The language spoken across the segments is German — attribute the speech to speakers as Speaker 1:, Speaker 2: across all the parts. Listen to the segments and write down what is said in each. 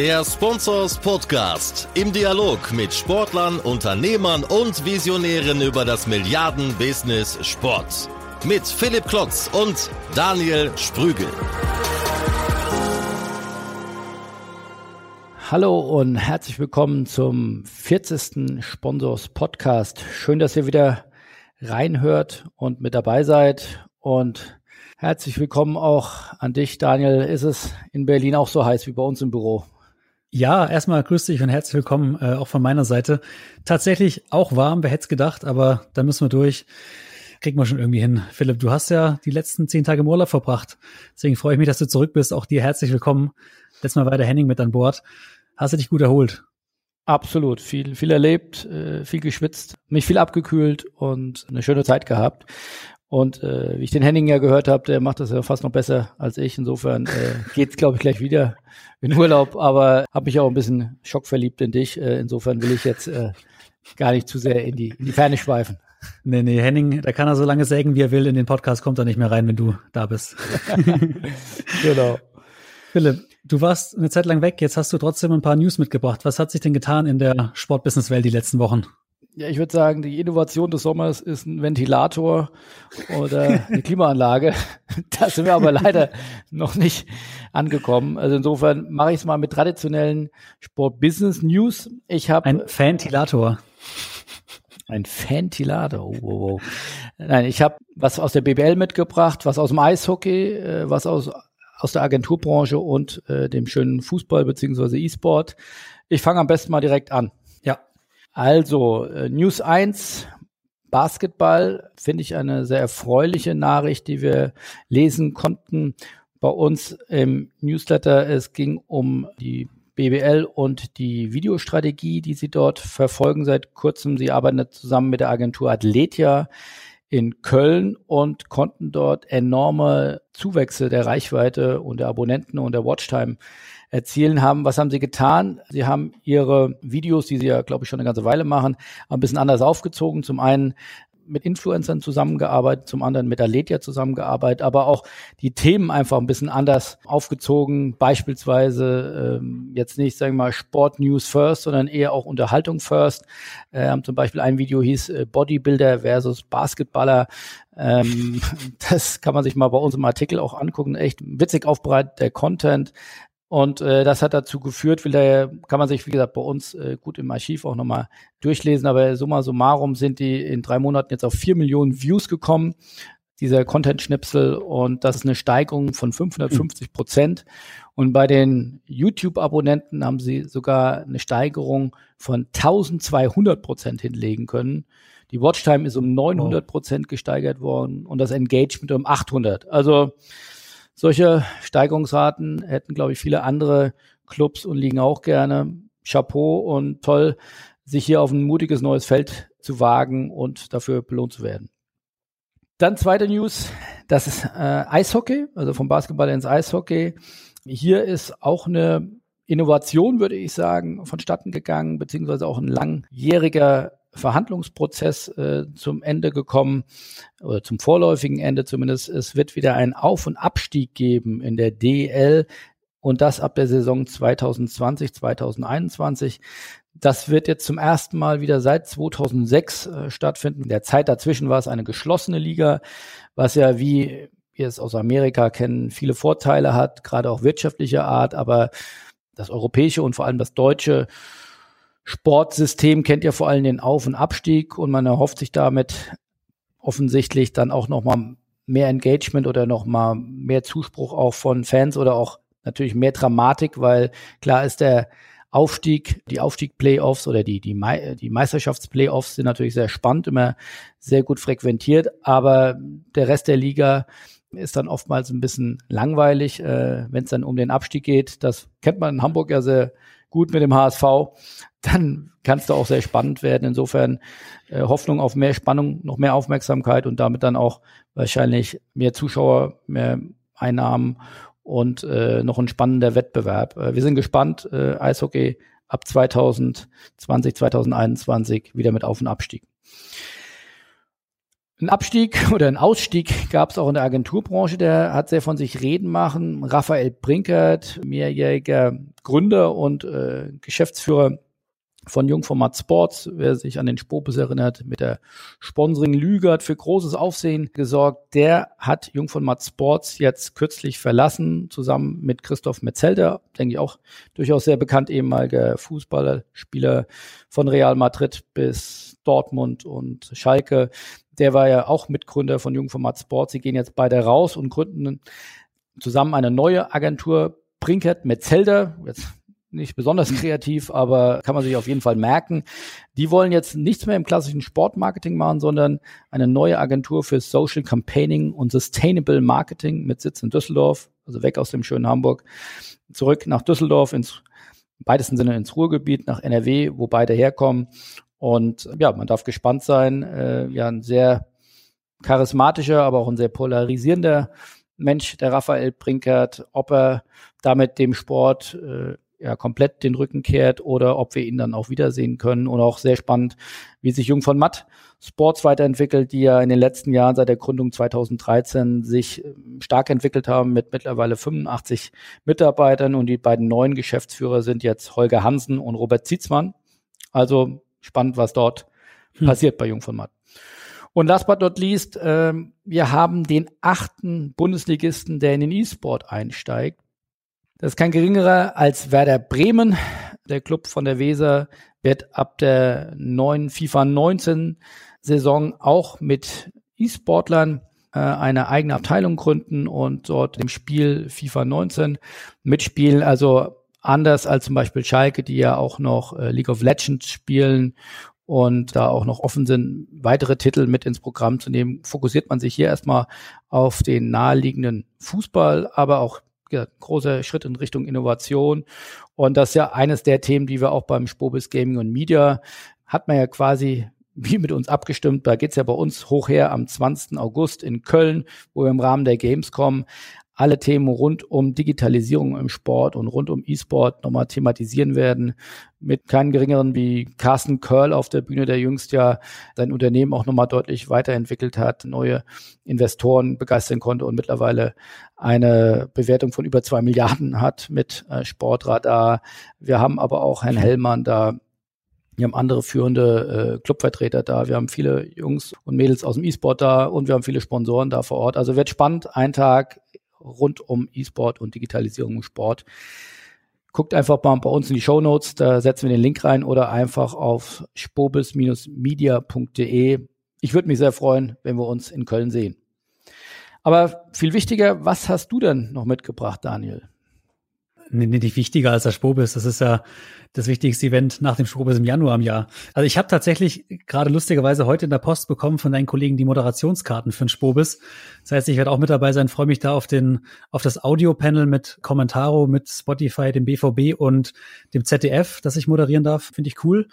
Speaker 1: Der Sponsors Podcast im Dialog mit Sportlern, Unternehmern und Visionären über das Milliarden-Business Sport. Mit Philipp Klotz und Daniel Sprügel.
Speaker 2: Hallo und herzlich willkommen zum 40. Sponsors Podcast. Schön, dass ihr wieder reinhört und mit dabei seid. Und herzlich willkommen auch an dich, Daniel. Ist es in Berlin auch so heiß wie bei uns im Büro?
Speaker 3: Ja, erstmal grüß dich und herzlich willkommen äh, auch von meiner Seite. Tatsächlich auch warm, wer hätte es gedacht, aber da müssen wir durch. Kriegen wir schon irgendwie hin. Philipp, du hast ja die letzten zehn Tage im Urlaub verbracht. Deswegen freue ich mich, dass du zurück bist. Auch dir herzlich willkommen. Letztes Mal war der Henning mit an Bord. Hast du dich gut erholt?
Speaker 2: Absolut. Viel, viel erlebt, äh, viel geschwitzt, mich viel abgekühlt und eine schöne Zeit gehabt. Und äh, wie ich den Henning ja gehört habe, der macht das ja fast noch besser als ich. Insofern äh, geht glaube ich, gleich wieder in Urlaub. Aber habe mich auch ein bisschen schockverliebt in dich. Äh, insofern will ich jetzt äh, gar nicht zu sehr in die, in die Ferne schweifen.
Speaker 3: Nee, nee, Henning, da kann er so lange sägen, wie er will. In den Podcast kommt er nicht mehr rein, wenn du da bist. genau. Philipp, du warst eine Zeit lang weg. Jetzt hast du trotzdem ein paar News mitgebracht. Was hat sich denn getan in der Sportbusinesswelt die letzten Wochen?
Speaker 2: Ja, ich würde sagen, die Innovation des Sommers ist ein Ventilator oder eine Klimaanlage. Da sind wir aber leider noch nicht angekommen. Also insofern mache ich es mal mit traditionellen Sport-Business-News. Ich habe
Speaker 3: ein Ventilator.
Speaker 2: Ein Ventilator. Oh, oh, oh. Nein, ich habe was aus der BBL mitgebracht, was aus dem Eishockey, äh, was aus aus der Agenturbranche und äh, dem schönen Fußball beziehungsweise E-Sport. Ich fange am besten mal direkt an. Also, äh, News 1, Basketball, finde ich eine sehr erfreuliche Nachricht, die wir lesen konnten bei uns im Newsletter. Es ging um die BBL und die Videostrategie, die sie dort verfolgen seit kurzem. Sie arbeiten zusammen mit der Agentur Athletia in Köln und konnten dort enorme Zuwächse der Reichweite und der Abonnenten und der Watchtime erzielen haben. Was haben sie getan? Sie haben ihre Videos, die sie ja, glaube ich, schon eine ganze Weile machen, ein bisschen anders aufgezogen. Zum einen mit Influencern zusammengearbeitet, zum anderen mit Aletia zusammengearbeitet, aber auch die Themen einfach ein bisschen anders aufgezogen. Beispielsweise ähm, jetzt nicht, sagen wir mal, Sport News First, sondern eher auch Unterhaltung First. Äh, haben zum Beispiel ein Video hieß äh, Bodybuilder versus Basketballer. Ähm, das kann man sich mal bei uns im Artikel auch angucken. Echt witzig aufbereitet, der Content. Und äh, das hat dazu geführt, will der, kann man sich, wie gesagt, bei uns äh, gut im Archiv auch nochmal durchlesen, aber summa summarum sind die in drei Monaten jetzt auf vier Millionen Views gekommen, dieser Content-Schnipsel, und das ist eine Steigerung von 550 Prozent. Und bei den YouTube-Abonnenten haben sie sogar eine Steigerung von 1200 Prozent hinlegen können. Die Watchtime ist um 900 Prozent gesteigert worden und das Engagement um 800. Also solche Steigerungsraten hätten, glaube ich, viele andere Clubs und liegen auch gerne. Chapeau und toll, sich hier auf ein mutiges neues Feld zu wagen und dafür belohnt zu werden. Dann zweite News, das ist äh, Eishockey, also vom Basketball ins Eishockey. Hier ist auch eine Innovation, würde ich sagen, vonstatten gegangen, beziehungsweise auch ein langjähriger Verhandlungsprozess äh, zum Ende gekommen oder zum vorläufigen Ende zumindest. Es wird wieder einen Auf- und Abstieg geben in der DL und das ab der Saison 2020, 2021. Das wird jetzt zum ersten Mal wieder seit 2006 äh, stattfinden. In der Zeit dazwischen war es eine geschlossene Liga, was ja wie wir es aus Amerika kennen, viele Vorteile hat, gerade auch wirtschaftlicher Art, aber das europäische und vor allem das deutsche Sportsystem kennt ja vor allem den Auf- und Abstieg und man erhofft sich damit offensichtlich dann auch nochmal mehr Engagement oder nochmal mehr Zuspruch auch von Fans oder auch natürlich mehr Dramatik, weil klar ist der Aufstieg, die Aufstieg-Playoffs oder die, die, die Meisterschafts-Playoffs sind natürlich sehr spannend, immer sehr gut frequentiert, aber der Rest der Liga ist dann oftmals ein bisschen langweilig, äh, wenn es dann um den Abstieg geht. Das kennt man in Hamburg ja sehr gut mit dem HSV dann kann es da auch sehr spannend werden. Insofern äh, Hoffnung auf mehr Spannung, noch mehr Aufmerksamkeit und damit dann auch wahrscheinlich mehr Zuschauer, mehr Einnahmen und äh, noch ein spannender Wettbewerb. Äh, wir sind gespannt. Äh, Eishockey ab 2020, 2021 wieder mit Auf- und Abstieg. Ein Abstieg oder ein Ausstieg gab es auch in der Agenturbranche, der hat sehr von sich reden machen. Raphael Brinkert, mehrjähriger Gründer und äh, Geschäftsführer von Jungformat Sports, wer sich an den Spopes erinnert, mit der Sponsoring Lüge hat für großes Aufsehen gesorgt. Der hat Jungformat Sports jetzt kürzlich verlassen, zusammen mit Christoph Metzelder, denke ich auch durchaus sehr bekannt, ehemaliger Fußballerspieler von Real Madrid bis Dortmund und Schalke. Der war ja auch Mitgründer von Jungformat Sports. Sie gehen jetzt beide raus und gründen zusammen eine neue Agentur, Brinkert Metzelder. Jetzt nicht besonders kreativ, aber kann man sich auf jeden Fall merken. Die wollen jetzt nichts mehr im klassischen Sportmarketing machen, sondern eine neue Agentur für Social Campaigning und Sustainable Marketing mit Sitz in Düsseldorf, also weg aus dem schönen Hamburg, zurück nach Düsseldorf ins im weitesten Sinne ins Ruhrgebiet, nach NRW, wo beide herkommen. Und ja, man darf gespannt sein. Äh, ja, ein sehr charismatischer, aber auch ein sehr polarisierender Mensch, der Raphael Brinkert, ob er damit dem Sport äh, ja komplett den Rücken kehrt oder ob wir ihn dann auch wiedersehen können. Und auch sehr spannend, wie sich Jung von Matt Sports weiterentwickelt, die ja in den letzten Jahren seit der Gründung 2013 sich ähm, stark entwickelt haben mit mittlerweile 85 Mitarbeitern und die beiden neuen Geschäftsführer sind jetzt Holger Hansen und Robert Zietzmann. Also spannend, was dort hm. passiert bei Jung von Matt. Und last but not least, äh, wir haben den achten Bundesligisten, der in den E-Sport einsteigt. Das ist kein geringerer als Werder Bremen. Der Club von der Weser wird ab der neuen FIFA 19 Saison auch mit E-Sportlern äh, eine eigene Abteilung gründen und dort im Spiel FIFA 19 mitspielen. Also anders als zum Beispiel Schalke, die ja auch noch äh, League of Legends spielen und da auch noch offen sind, weitere Titel mit ins Programm zu nehmen, fokussiert man sich hier erstmal auf den naheliegenden Fußball, aber auch ja, großer Schritt in Richtung Innovation. Und das ist ja eines der Themen, die wir auch beim Spobis Gaming und Media hat man ja quasi wie mit uns abgestimmt. Da geht's ja bei uns hoch her am 20. August in Köln, wo wir im Rahmen der Gamescom alle Themen rund um Digitalisierung im Sport und rund um E-Sport nochmal thematisieren werden. Mit keinen geringeren wie Carsten Curl auf der Bühne, der jüngst ja sein Unternehmen auch nochmal deutlich weiterentwickelt hat, neue Investoren begeistern konnte und mittlerweile eine Bewertung von über zwei Milliarden hat mit äh, Sportradar. Wir haben aber auch Herrn Hellmann da, wir haben andere führende äh, Clubvertreter da. Wir haben viele Jungs und Mädels aus dem E-Sport da und wir haben viele Sponsoren da vor Ort. Also wird spannend. Ein Tag rund um E-Sport und Digitalisierung im Sport. Guckt einfach mal bei uns in die Show Notes, da setzen wir den Link rein oder einfach auf spobis-media.de. Ich würde mich sehr freuen, wenn wir uns in Köln sehen. Aber viel wichtiger, was hast du denn noch mitgebracht, Daniel?
Speaker 3: Nicht wichtiger als der Spobis. Das ist ja das wichtigste Event nach dem Spobis im Januar im Jahr. Also ich habe tatsächlich gerade lustigerweise heute in der Post bekommen von deinen Kollegen die Moderationskarten für den Spobis. Das heißt, ich werde auch mit dabei sein, freue mich da auf den auf das Audio-Panel mit Kommentaro, mit Spotify, dem BVB und dem ZDF, das ich moderieren darf. Finde ich cool.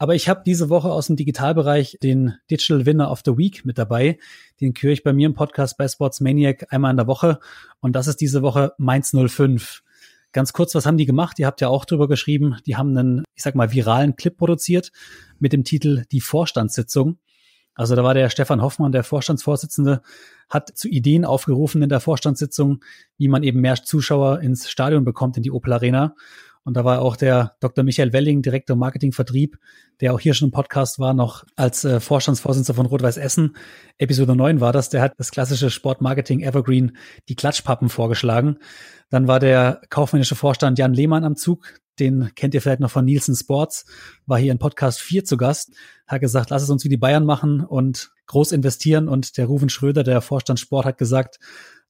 Speaker 3: Aber ich habe diese Woche aus dem Digitalbereich den Digital Winner of the Week mit dabei. Den küre ich bei mir im Podcast bei Sports Maniac einmal in der Woche. Und das ist diese Woche Mainz 05. Ganz kurz, was haben die gemacht? Ihr habt ja auch drüber geschrieben. Die haben einen, ich sag mal, viralen Clip produziert mit dem Titel Die Vorstandssitzung. Also da war der Stefan Hoffmann, der Vorstandsvorsitzende, hat zu Ideen aufgerufen in der Vorstandssitzung, wie man eben mehr Zuschauer ins Stadion bekommt, in die Opel Arena. Und da war auch der Dr. Michael Welling, Direktor Marketing Vertrieb, der auch hier schon im Podcast war, noch als äh, Vorstandsvorsitzender von Rot-Weiß Essen. Episode 9 war das. Der hat das klassische Sportmarketing Evergreen, die Klatschpappen vorgeschlagen. Dann war der kaufmännische Vorstand Jan Lehmann am Zug. Den kennt ihr vielleicht noch von Nielsen Sports. War hier in Podcast 4 zu Gast. Hat gesagt, lass es uns wie die Bayern machen und groß investieren. Und der Ruven Schröder, der Vorstand Sport, hat gesagt,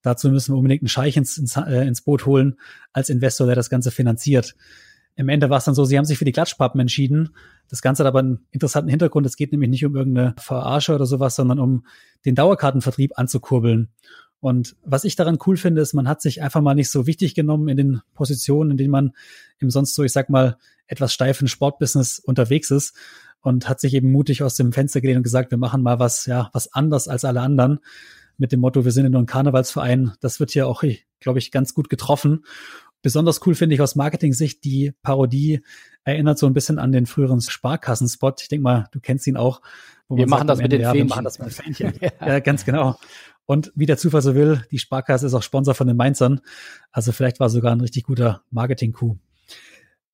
Speaker 3: Dazu müssen wir unbedingt einen Scheich ins, ins, äh, ins Boot holen als Investor, der das Ganze finanziert. Im Ende war es dann so, sie haben sich für die Klatschpappen entschieden. Das Ganze hat aber einen interessanten Hintergrund. Es geht nämlich nicht um irgendeine Verarsche oder sowas, sondern um den Dauerkartenvertrieb anzukurbeln. Und was ich daran cool finde, ist, man hat sich einfach mal nicht so wichtig genommen in den Positionen, in denen man im sonst so, ich sag mal, etwas steifen Sportbusiness unterwegs ist und hat sich eben mutig aus dem Fenster gelehnt und gesagt, wir machen mal was, ja, was anders als alle anderen mit dem Motto, wir sind in einem Karnevalsverein. Das wird hier auch, glaube ich, ganz gut getroffen. Besonders cool finde ich aus Marketing-Sicht die Parodie erinnert so ein bisschen an den früheren Sparkassenspot. Ich denke mal, du kennst ihn auch.
Speaker 2: wir machen sagt, das mit den ja. Wir machen
Speaker 3: das mit Fähnchen. ja. ja, ganz genau. Und wie der Zufall so will, die Sparkasse ist auch Sponsor von den Mainzern. Also vielleicht war sogar ein richtig guter Marketing-Coup.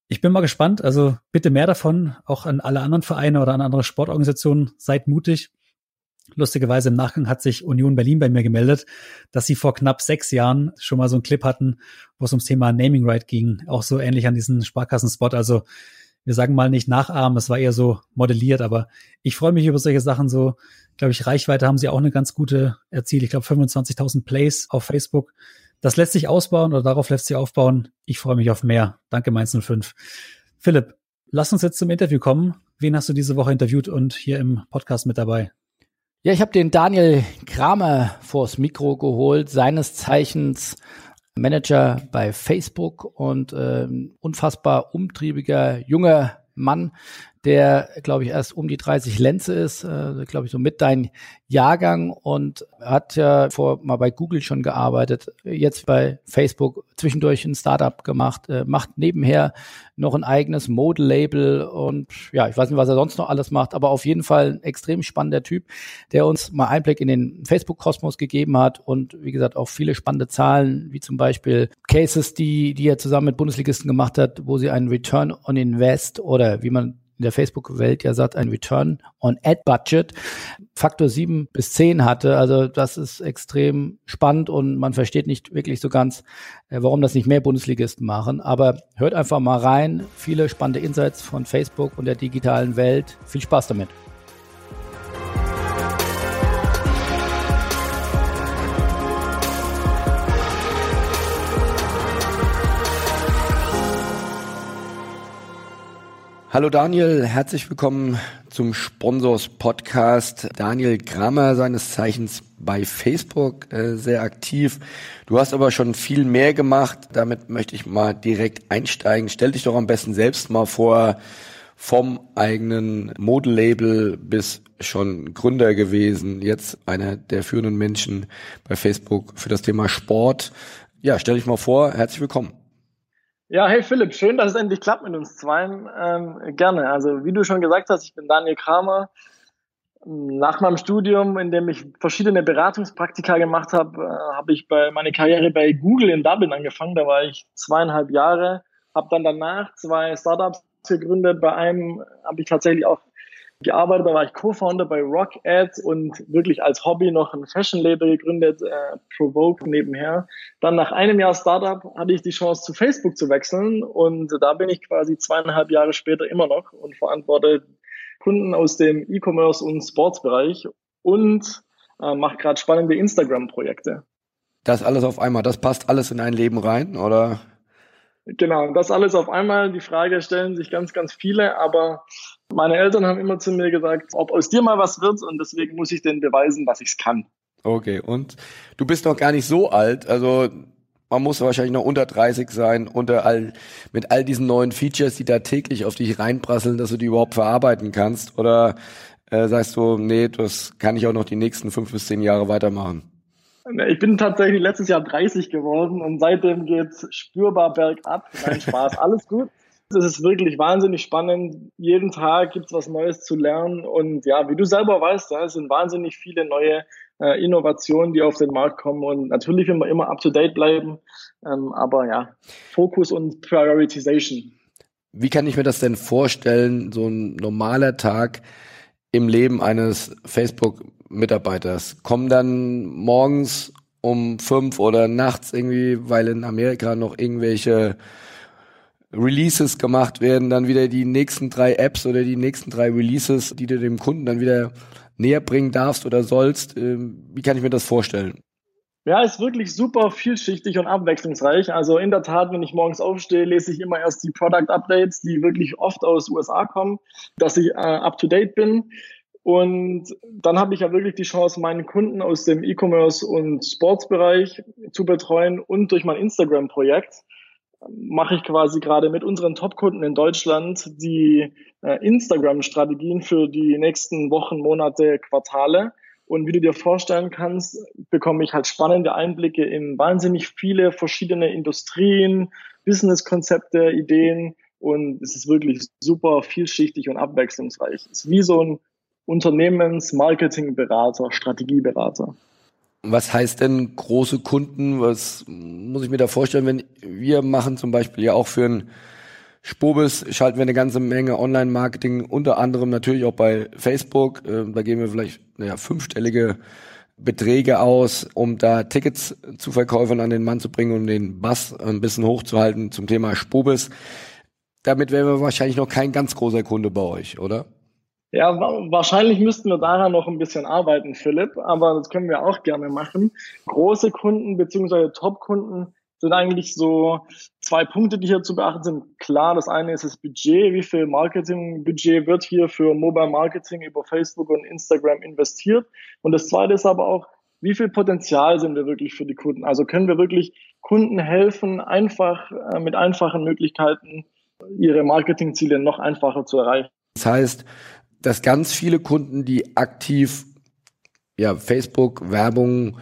Speaker 3: Ich bin mal gespannt. Also bitte mehr davon, auch an alle anderen Vereine oder an andere Sportorganisationen. Seid mutig. Lustigerweise im Nachgang hat sich Union Berlin bei mir gemeldet, dass sie vor knapp sechs Jahren schon mal so einen Clip hatten, wo es ums Thema Naming Right ging. Auch so ähnlich an diesen Sparkassenspot. Also wir sagen mal nicht nachahmen, es war eher so modelliert, aber ich freue mich über solche Sachen so. Glaube ich, Reichweite haben sie auch eine ganz gute erzielt. Ich glaube 25.000 Plays auf Facebook. Das lässt sich ausbauen oder darauf lässt sich aufbauen. Ich freue mich auf mehr. Danke Mainz 05. Philipp, lass uns jetzt zum Interview kommen. Wen hast du diese Woche interviewt und hier im Podcast mit dabei?
Speaker 2: Ja, ich habe den Daniel Kramer vors Mikro geholt, seines Zeichens Manager bei Facebook und äh, unfassbar umtriebiger junger Mann, der, glaube ich, erst um die 30 Lenze ist, äh, glaube ich, so mit dein Jahrgang und hat ja vor mal bei Google schon gearbeitet, jetzt bei Facebook zwischendurch ein Startup gemacht, äh, macht nebenher noch ein eigenes Mode-Label und ja, ich weiß nicht, was er sonst noch alles macht, aber auf jeden Fall ein extrem spannender Typ, der uns mal Einblick in den Facebook-Kosmos gegeben hat und wie gesagt auch viele spannende Zahlen, wie zum Beispiel Cases, die, die er zusammen mit Bundesligisten gemacht hat, wo sie einen Return on Invest oder wie man in der Facebook-Welt ja sagt, ein Return on Ad Budget Faktor sieben bis zehn hatte. Also das ist extrem spannend und man versteht nicht wirklich so ganz, äh, warum das nicht mehr Bundesligisten machen. Aber hört einfach mal rein. Viele spannende Insights von Facebook und der digitalen Welt. Viel Spaß damit.
Speaker 4: Hallo Daniel, herzlich willkommen zum Sponsors Podcast. Daniel Grammer, seines Zeichens bei Facebook äh, sehr aktiv. Du hast aber schon viel mehr gemacht. Damit möchte ich mal direkt einsteigen. Stell dich doch am besten selbst mal vor, vom eigenen Modelabel bis schon Gründer gewesen, jetzt einer der führenden Menschen bei Facebook für das Thema Sport. Ja, stell dich mal vor, herzlich willkommen.
Speaker 5: Ja, hey Philipp, schön, dass es endlich klappt mit uns zweien. Ähm, gerne. Also wie du schon gesagt hast, ich bin Daniel Kramer. Nach meinem Studium, in dem ich verschiedene Beratungspraktika gemacht habe, äh, habe ich bei meine Karriere bei Google in Dublin angefangen. Da war ich zweieinhalb Jahre, habe dann danach zwei Startups gegründet. Bei einem habe ich tatsächlich auch gearbeitet. Da war ich Co-Founder bei Rock Ads und wirklich als Hobby noch ein Fashion-Label gegründet, äh, Provoke nebenher. Dann nach einem Jahr Startup hatte ich die Chance, zu Facebook zu wechseln und da bin ich quasi zweieinhalb Jahre später immer noch und verantworte Kunden aus dem E-Commerce und Sportsbereich und äh, mache gerade spannende Instagram-Projekte.
Speaker 4: Das alles auf einmal, das passt alles in ein Leben rein, oder?
Speaker 5: Genau, das alles auf einmal. Die Frage stellen sich ganz, ganz viele, aber meine Eltern haben immer zu mir gesagt, ob aus dir mal was wird und deswegen muss ich denen beweisen, dass ich kann.
Speaker 4: Okay, und du bist noch gar nicht so alt, also man muss wahrscheinlich noch unter 30 sein, unter all, mit all diesen neuen Features, die da täglich auf dich reinprasseln, dass du die überhaupt verarbeiten kannst? Oder äh, sagst du, nee, das kann ich auch noch die nächsten fünf bis zehn Jahre weitermachen?
Speaker 5: Ich bin tatsächlich letztes Jahr 30 geworden und seitdem geht's spürbar bergab. Nein, Spaß, alles gut. Es ist wirklich wahnsinnig spannend. Jeden Tag gibt's was Neues zu lernen. Und ja, wie du selber weißt, es sind wahnsinnig viele neue äh, Innovationen, die auf den Markt kommen. Und natürlich will immer up to date bleiben. Ähm, aber ja, Fokus und Prioritization.
Speaker 4: Wie kann ich mir das denn vorstellen, so ein normaler Tag im Leben eines Facebook-Mitarbeiters? Kommen dann morgens um fünf oder nachts irgendwie, weil in Amerika noch irgendwelche Releases gemacht werden, dann wieder die nächsten drei Apps oder die nächsten drei Releases, die du dem Kunden dann wieder näher bringen darfst oder sollst. Ähm, wie kann ich mir das vorstellen?
Speaker 5: Ja, ist wirklich super vielschichtig und abwechslungsreich. Also in der Tat, wenn ich morgens aufstehe, lese ich immer erst die Product Updates, die wirklich oft aus USA kommen, dass ich äh, up to date bin. Und dann habe ich ja wirklich die Chance, meinen Kunden aus dem E-Commerce und Sportsbereich zu betreuen und durch mein Instagram-Projekt mache ich quasi gerade mit unseren Top-Kunden in Deutschland die äh, Instagram-Strategien für die nächsten Wochen, Monate, Quartale. Und wie du dir vorstellen kannst, bekomme ich halt spannende Einblicke in wahnsinnig viele verschiedene Industrien, Business-Konzepte, Ideen und es ist wirklich super vielschichtig und abwechslungsreich. Es ist wie so ein Unternehmens-Marketing-Berater, Strategieberater.
Speaker 4: Was heißt denn große Kunden? Was muss ich mir da vorstellen, wenn wir machen zum Beispiel ja auch für ein Spobis schalten wir eine ganze Menge Online-Marketing, unter anderem natürlich auch bei Facebook. Ähm, da geben wir vielleicht naja, fünfstellige Beträge aus, um da Tickets zu Verkäufern an den Mann zu bringen und den Bass ein bisschen hochzuhalten zum Thema Spobis. Damit wären wir wahrscheinlich noch kein ganz großer Kunde bei euch, oder?
Speaker 5: Ja, wahrscheinlich müssten wir daran noch ein bisschen arbeiten, Philipp, aber das können wir auch gerne machen. Große Kunden beziehungsweise Top-Kunden sind eigentlich so zwei Punkte, die hier zu beachten sind. Klar, das eine ist das Budget. Wie viel Marketingbudget wird hier für Mobile Marketing über Facebook und Instagram investiert? Und das zweite ist aber auch, wie viel Potenzial sind wir wirklich für die Kunden? Also können wir wirklich Kunden helfen, einfach äh, mit einfachen Möglichkeiten ihre Marketingziele noch einfacher zu erreichen?
Speaker 4: Das heißt, dass ganz viele Kunden, die aktiv ja, Facebook Werbung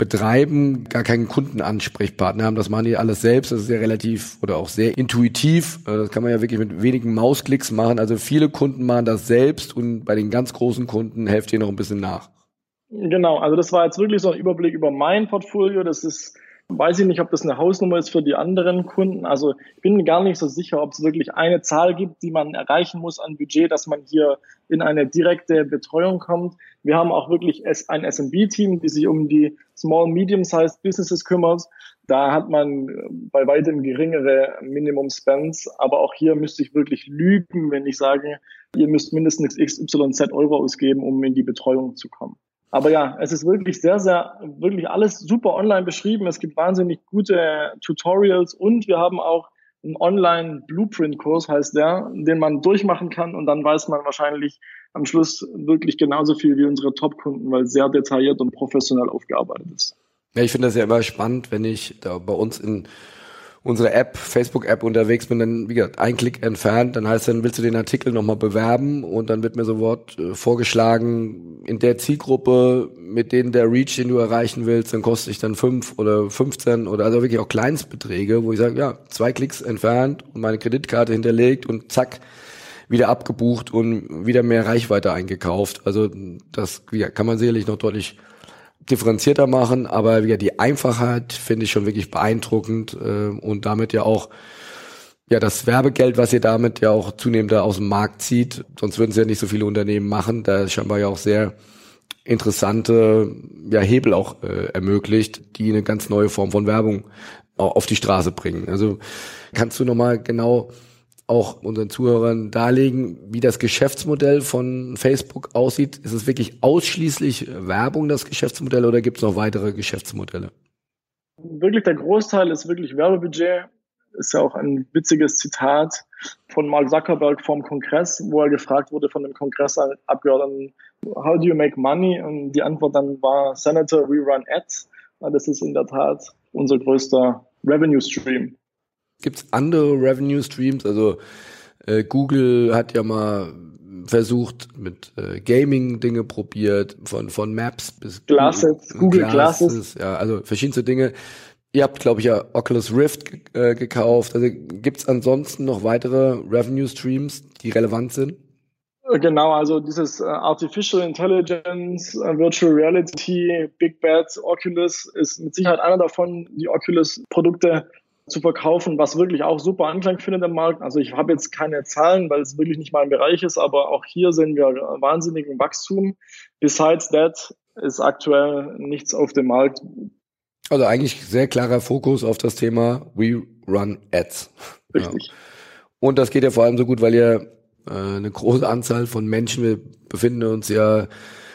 Speaker 4: betreiben, gar keinen Kundenansprechpartner haben. Das machen die alles selbst. Das ist ja relativ oder auch sehr intuitiv. Äh, das kann man ja wirklich mit wenigen Mausklicks machen. Also viele Kunden machen das selbst und bei den ganz großen Kunden helft ihr noch ein bisschen nach.
Speaker 5: Genau, also das war jetzt wirklich so ein Überblick über mein Portfolio. Das ist weiß ich nicht, ob das eine Hausnummer ist für die anderen Kunden. Also ich bin gar nicht so sicher, ob es wirklich eine Zahl gibt, die man erreichen muss an Budget, dass man hier in eine direkte Betreuung kommt. Wir haben auch wirklich ein SMB-Team, die sich um die Small, Medium-Sized Businesses kümmert. Da hat man äh, bei weitem geringere Minimum Spends, aber auch hier müsste ich wirklich lügen, wenn ich sage, ihr müsst mindestens XYZ Euro ausgeben, um in die Betreuung zu kommen. Aber ja, es ist wirklich sehr, sehr, wirklich alles super online beschrieben. Es gibt wahnsinnig gute Tutorials und wir haben auch einen Online-Blueprint-Kurs, heißt der, den man durchmachen kann und dann weiß man wahrscheinlich am Schluss wirklich genauso viel wie unsere Top-Kunden, weil sehr detailliert und professionell aufgearbeitet ist.
Speaker 4: Ja, ich finde das ja immer spannend, wenn ich da bei uns in unsere App, Facebook-App unterwegs bin, dann, wie gesagt, ein Klick entfernt, dann heißt dann, willst du den Artikel nochmal bewerben und dann wird mir sofort äh, vorgeschlagen, in der Zielgruppe, mit denen der Reach, den du erreichen willst, dann kostet ich dann fünf oder 15 oder also wirklich auch Kleinstbeträge, wo ich sage, ja, zwei Klicks entfernt und meine Kreditkarte hinterlegt und zack, wieder abgebucht und wieder mehr Reichweite eingekauft. Also das ja, kann man sicherlich noch deutlich differenzierter machen, aber ja, die Einfachheit finde ich schon wirklich beeindruckend äh, und damit ja auch ja das Werbegeld, was ihr damit ja auch zunehmend aus dem Markt zieht, sonst würden es ja nicht so viele Unternehmen machen, da ist scheinbar ja auch sehr interessante ja, Hebel auch äh, ermöglicht, die eine ganz neue Form von Werbung auf die Straße bringen. Also kannst du nochmal genau auch unseren Zuhörern darlegen, wie das Geschäftsmodell von Facebook aussieht? Ist es wirklich ausschließlich Werbung, das Geschäftsmodell, oder gibt es noch weitere Geschäftsmodelle?
Speaker 5: Wirklich der Großteil ist wirklich Werbebudget. Ist ja auch ein witziges Zitat von Mark Zuckerberg vom Kongress, wo er gefragt wurde von dem Kongressabgeordneten, how do you make money? Und die Antwort dann war, Senator, we run ads. Das ist in der Tat unser größter Revenue Stream.
Speaker 4: Gibt es andere Revenue Streams? Also äh, Google hat ja mal versucht mit äh, Gaming Dinge probiert, von von Maps bis
Speaker 5: Glasses, Google Glasses, Glasses.
Speaker 4: ja, also verschiedenste Dinge. Ihr habt, glaube ich, ja Oculus Rift äh, gekauft. Also gibt's ansonsten noch weitere Revenue Streams, die relevant sind?
Speaker 5: Genau, also dieses äh, Artificial Intelligence, äh, Virtual Reality, Big Bad, Oculus ist mit Sicherheit einer davon. Die Oculus-Produkte zu verkaufen, was wirklich auch super Anklang findet im Markt. Also ich habe jetzt keine Zahlen, weil es wirklich nicht mein Bereich ist, aber auch hier sehen wir wahnsinnigen Wachstum. Besides that ist aktuell nichts auf dem Markt.
Speaker 4: Also eigentlich sehr klarer Fokus auf das Thema We Run Ads.
Speaker 5: Richtig. Ja.
Speaker 4: Und das geht ja vor allem so gut, weil ihr äh, eine große Anzahl von Menschen, wir befinden uns ja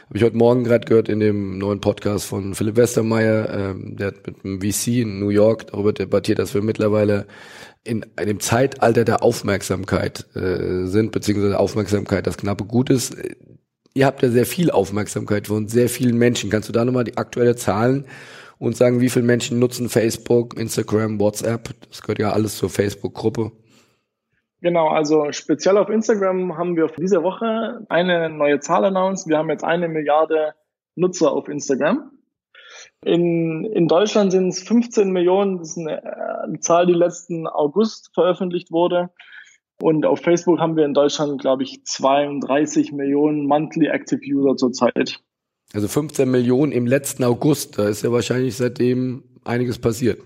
Speaker 4: habe ich heute Morgen gerade gehört in dem neuen Podcast von Philipp Westermeier, ähm, der hat mit einem VC in New York darüber debattiert, dass wir mittlerweile in einem Zeitalter der Aufmerksamkeit äh, sind, beziehungsweise Aufmerksamkeit das knappe Gut ist. Ihr habt ja sehr viel Aufmerksamkeit von sehr vielen Menschen. Kannst du da nochmal die aktuelle Zahlen und sagen, wie viele Menschen nutzen Facebook, Instagram, WhatsApp? Das gehört ja alles zur Facebook-Gruppe.
Speaker 5: Genau, also speziell auf Instagram haben wir diese Woche eine neue Zahl announced. Wir haben jetzt eine Milliarde Nutzer auf Instagram. In, in Deutschland sind es 15 Millionen. Das ist eine, eine Zahl, die letzten August veröffentlicht wurde. Und auf Facebook haben wir in Deutschland, glaube ich, 32 Millionen Monthly Active User zurzeit.
Speaker 4: Also 15 Millionen im letzten August. Da ist ja wahrscheinlich seitdem einiges passiert.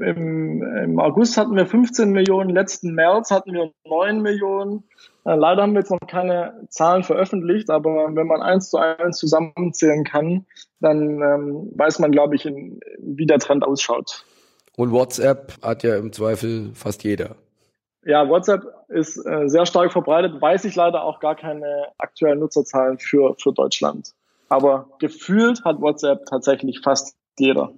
Speaker 5: Im, Im, August hatten wir 15 Millionen, letzten März hatten wir 9 Millionen. Äh, leider haben wir jetzt noch keine Zahlen veröffentlicht, aber wenn man eins zu eins zusammenzählen kann, dann ähm, weiß man, glaube ich, in, wie der Trend ausschaut.
Speaker 4: Und WhatsApp hat ja im Zweifel fast jeder.
Speaker 5: Ja, WhatsApp ist äh, sehr stark verbreitet, weiß ich leider auch gar keine aktuellen Nutzerzahlen für, für Deutschland. Aber gefühlt hat WhatsApp tatsächlich fast jeder.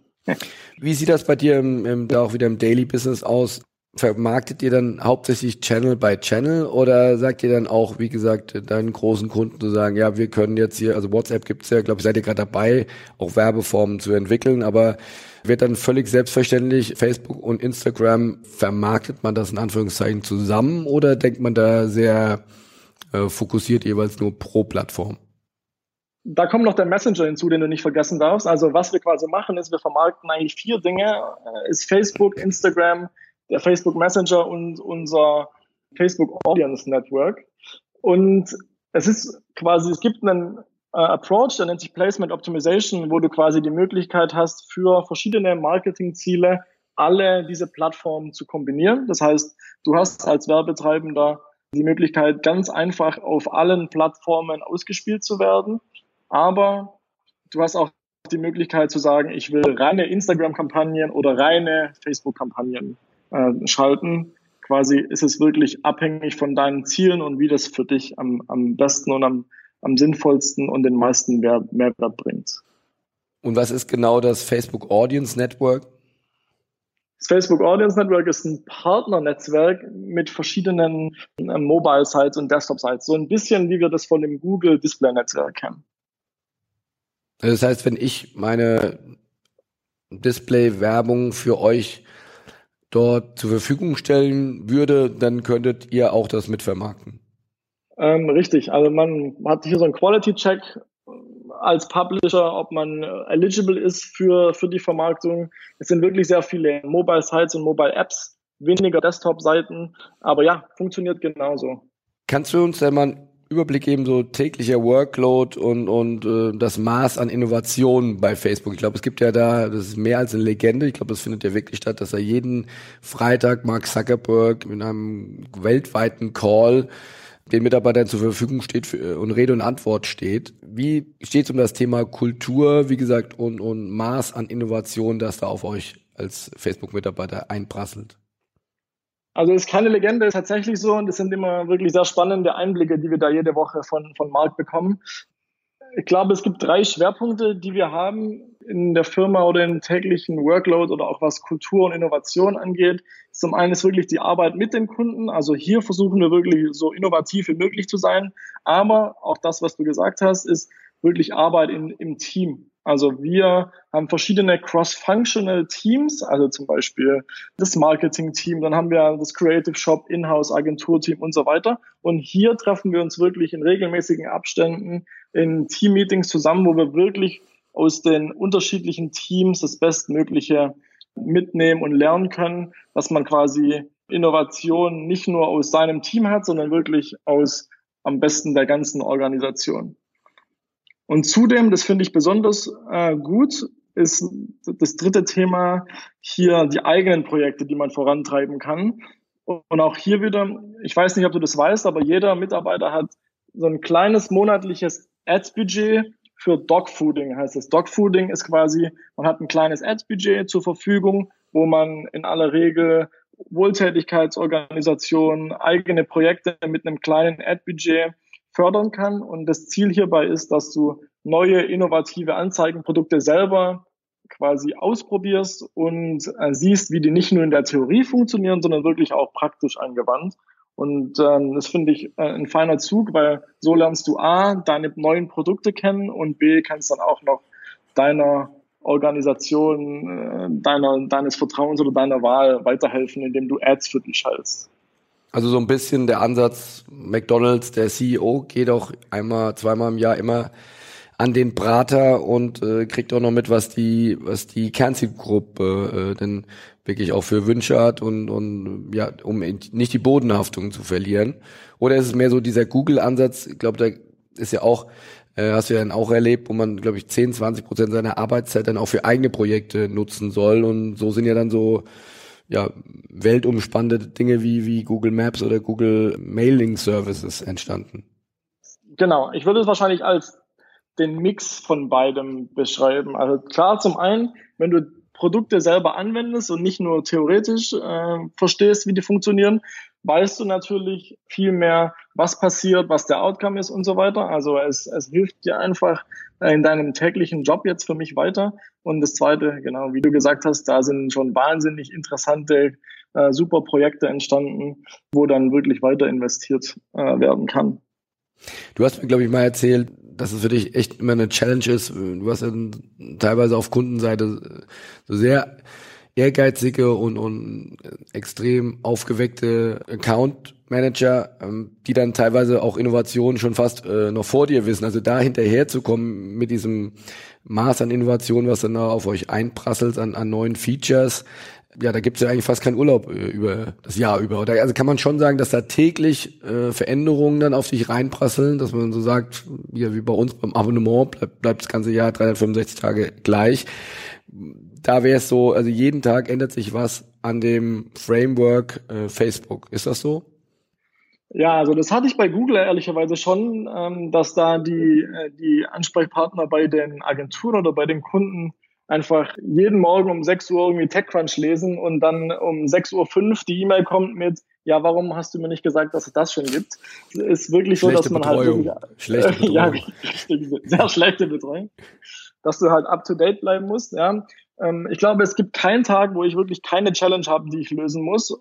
Speaker 4: Wie sieht das bei dir im, im, da auch wieder im Daily Business aus? Vermarktet ihr dann hauptsächlich Channel by Channel oder sagt ihr dann auch, wie gesagt, deinen großen Kunden zu sagen, ja, wir können jetzt hier, also WhatsApp gibt's ja, glaube ich, seid ihr gerade dabei, auch Werbeformen zu entwickeln, aber wird dann völlig selbstverständlich Facebook und Instagram, vermarktet man das in Anführungszeichen zusammen oder denkt man da sehr äh, fokussiert jeweils nur pro Plattform?
Speaker 5: Da kommt noch der Messenger hinzu, den du nicht vergessen darfst. Also was wir quasi machen, ist, wir vermarkten eigentlich vier Dinge. Äh, ist Facebook, Instagram, der Facebook Messenger und unser Facebook Audience Network. Und es ist quasi, es gibt einen äh, Approach, der nennt sich Placement Optimization, wo du quasi die Möglichkeit hast, für verschiedene Marketingziele alle diese Plattformen zu kombinieren. Das heißt, du hast als Werbetreibender die Möglichkeit, ganz einfach auf allen Plattformen ausgespielt zu werden aber du hast auch die Möglichkeit zu sagen, ich will reine Instagram-Kampagnen oder reine Facebook-Kampagnen äh, schalten. Quasi ist es wirklich abhängig von deinen Zielen und wie das für dich am, am besten und am, am sinnvollsten und den meisten Mehrwert bringt.
Speaker 4: Und was ist genau das Facebook Audience Network?
Speaker 5: Das Facebook Audience Network ist ein Partnernetzwerk mit verschiedenen äh, Mobile-Sites und Desktop-Sites. So ein bisschen wie wir das von dem Google Display-Netzwerk kennen.
Speaker 4: Also das heißt, wenn ich meine Display-Werbung für euch dort zur Verfügung stellen würde, dann könntet ihr auch das mitvermarkten.
Speaker 5: Ähm, richtig, also man hat hier so einen Quality-Check als Publisher, ob man eligible ist für, für die Vermarktung. Es sind wirklich sehr viele Mobile-Sites und Mobile-Apps, weniger Desktop-Seiten, aber ja, funktioniert genauso.
Speaker 4: Kannst du uns denn mal Überblick geben, so täglicher Workload und, und äh, das Maß an Innovation bei Facebook. Ich glaube, es gibt ja da, das ist mehr als eine Legende. Ich glaube, das findet ja wirklich statt, dass er jeden Freitag Mark Zuckerberg in einem weltweiten Call den Mitarbeitern zur Verfügung steht für, und Rede und Antwort steht. Wie steht es um das Thema Kultur, wie gesagt, und, und Maß an Innovation, das da auf euch als Facebook-Mitarbeiter einprasselt?
Speaker 5: Also ist keine Legende, ist tatsächlich so und es sind immer wirklich sehr spannende Einblicke, die wir da jede Woche von, von Marc bekommen. Ich glaube, es gibt drei Schwerpunkte, die wir haben in der Firma oder im täglichen Workload oder auch was Kultur und Innovation angeht. Zum einen ist wirklich die Arbeit mit den Kunden. Also hier versuchen wir wirklich so innovativ wie möglich zu sein. Aber auch das, was du gesagt hast, ist wirklich Arbeit in, im Team. Also wir haben verschiedene cross-functional Teams, also zum Beispiel das Marketing-Team, dann haben wir das Creative Shop, Inhouse, Agentur-Team und so weiter. Und hier treffen wir uns wirklich in regelmäßigen Abständen in Team-Meetings zusammen, wo wir wirklich aus den unterschiedlichen Teams das Bestmögliche mitnehmen und lernen können, dass man quasi Innovation nicht nur aus seinem Team hat, sondern wirklich aus am besten der ganzen Organisation. Und zudem, das finde ich besonders äh, gut, ist das dritte Thema hier die eigenen Projekte, die man vorantreiben kann. Und auch hier wieder, ich weiß nicht, ob du das weißt, aber jeder Mitarbeiter hat so ein kleines monatliches Ads-Budget für Dogfooding, heißt es. Dogfooding ist quasi, man hat ein kleines Ads-Budget zur Verfügung, wo man in aller Regel Wohltätigkeitsorganisationen, eigene Projekte mit einem kleinen Ad-Budget fördern kann. Und das Ziel hierbei ist, dass du neue innovative Anzeigenprodukte selber quasi ausprobierst und äh, siehst, wie die nicht nur in der Theorie funktionieren, sondern wirklich auch praktisch angewandt. Und ähm, das finde ich äh, ein feiner Zug, weil so lernst du A, deine neuen Produkte kennen und B, kannst dann auch noch deiner Organisation, äh, deiner, deines Vertrauens oder deiner Wahl weiterhelfen, indem du Ads für dich schaltest.
Speaker 4: Also so ein bisschen der Ansatz, McDonalds, der CEO geht auch einmal, zweimal im Jahr immer an den Prater und äh, kriegt auch noch mit, was die, was die Kernzielgruppe äh, denn wirklich auch für Wünsche hat und, und ja, um nicht die Bodenhaftung zu verlieren. Oder ist es mehr so dieser Google-Ansatz? Ich glaube, da ist ja auch, äh, hast du ja dann auch erlebt, wo man, glaube ich, 10, 20 Prozent seiner Arbeitszeit dann auch für eigene Projekte nutzen soll. Und so sind ja dann so ja, weltumspannende Dinge wie, wie Google Maps oder Google Mailing Services entstanden.
Speaker 5: Genau, ich würde es wahrscheinlich als den Mix von beidem beschreiben. Also klar, zum einen, wenn du Produkte selber anwendest und nicht nur theoretisch äh, verstehst, wie die funktionieren, weißt du natürlich viel mehr, was passiert, was der Outcome ist und so weiter. Also es, es hilft dir einfach in deinem täglichen Job jetzt für mich weiter. Und das Zweite, genau, wie du gesagt hast, da sind schon wahnsinnig interessante, äh, super Projekte entstanden, wo dann wirklich weiter investiert äh, werden kann.
Speaker 4: Du hast mir, glaube ich, mal erzählt, dass es für dich echt immer eine Challenge ist. Du hast ja teilweise auf Kundenseite so sehr ehrgeizige und, und extrem aufgeweckte Account Manager, ähm, die dann teilweise auch Innovationen schon fast äh, noch vor dir wissen. Also da hinterherzukommen mit diesem Maß an Innovation, was dann da auf euch einprasselt an, an neuen Features, ja, da gibt es ja eigentlich fast keinen Urlaub äh, über das Jahr über. Oder also kann man schon sagen, dass da täglich äh, Veränderungen dann auf dich reinprasseln, dass man so sagt, ja, wie bei uns beim Abonnement bleibt, bleibt das ganze Jahr 365 Tage gleich. Da wäre es so, also jeden Tag ändert sich was an dem Framework äh, Facebook. Ist das so?
Speaker 5: Ja, also das hatte ich bei Google ehrlicherweise schon, ähm, dass da die, äh, die Ansprechpartner bei den Agenturen oder bei den Kunden einfach jeden Morgen um 6 Uhr irgendwie TechCrunch lesen und dann um 6.05 Uhr die E-Mail kommt mit, ja, warum hast du mir nicht gesagt, dass es das schon gibt? Es ist wirklich schlechte so, dass man halt Betreuung. halt schlechte Betreuung. ja, sehr schlechte Betreuung, dass du halt up to date bleiben musst, ja. Ähm, ich glaube, es gibt keinen Tag, wo ich wirklich keine Challenge habe, die ich lösen muss.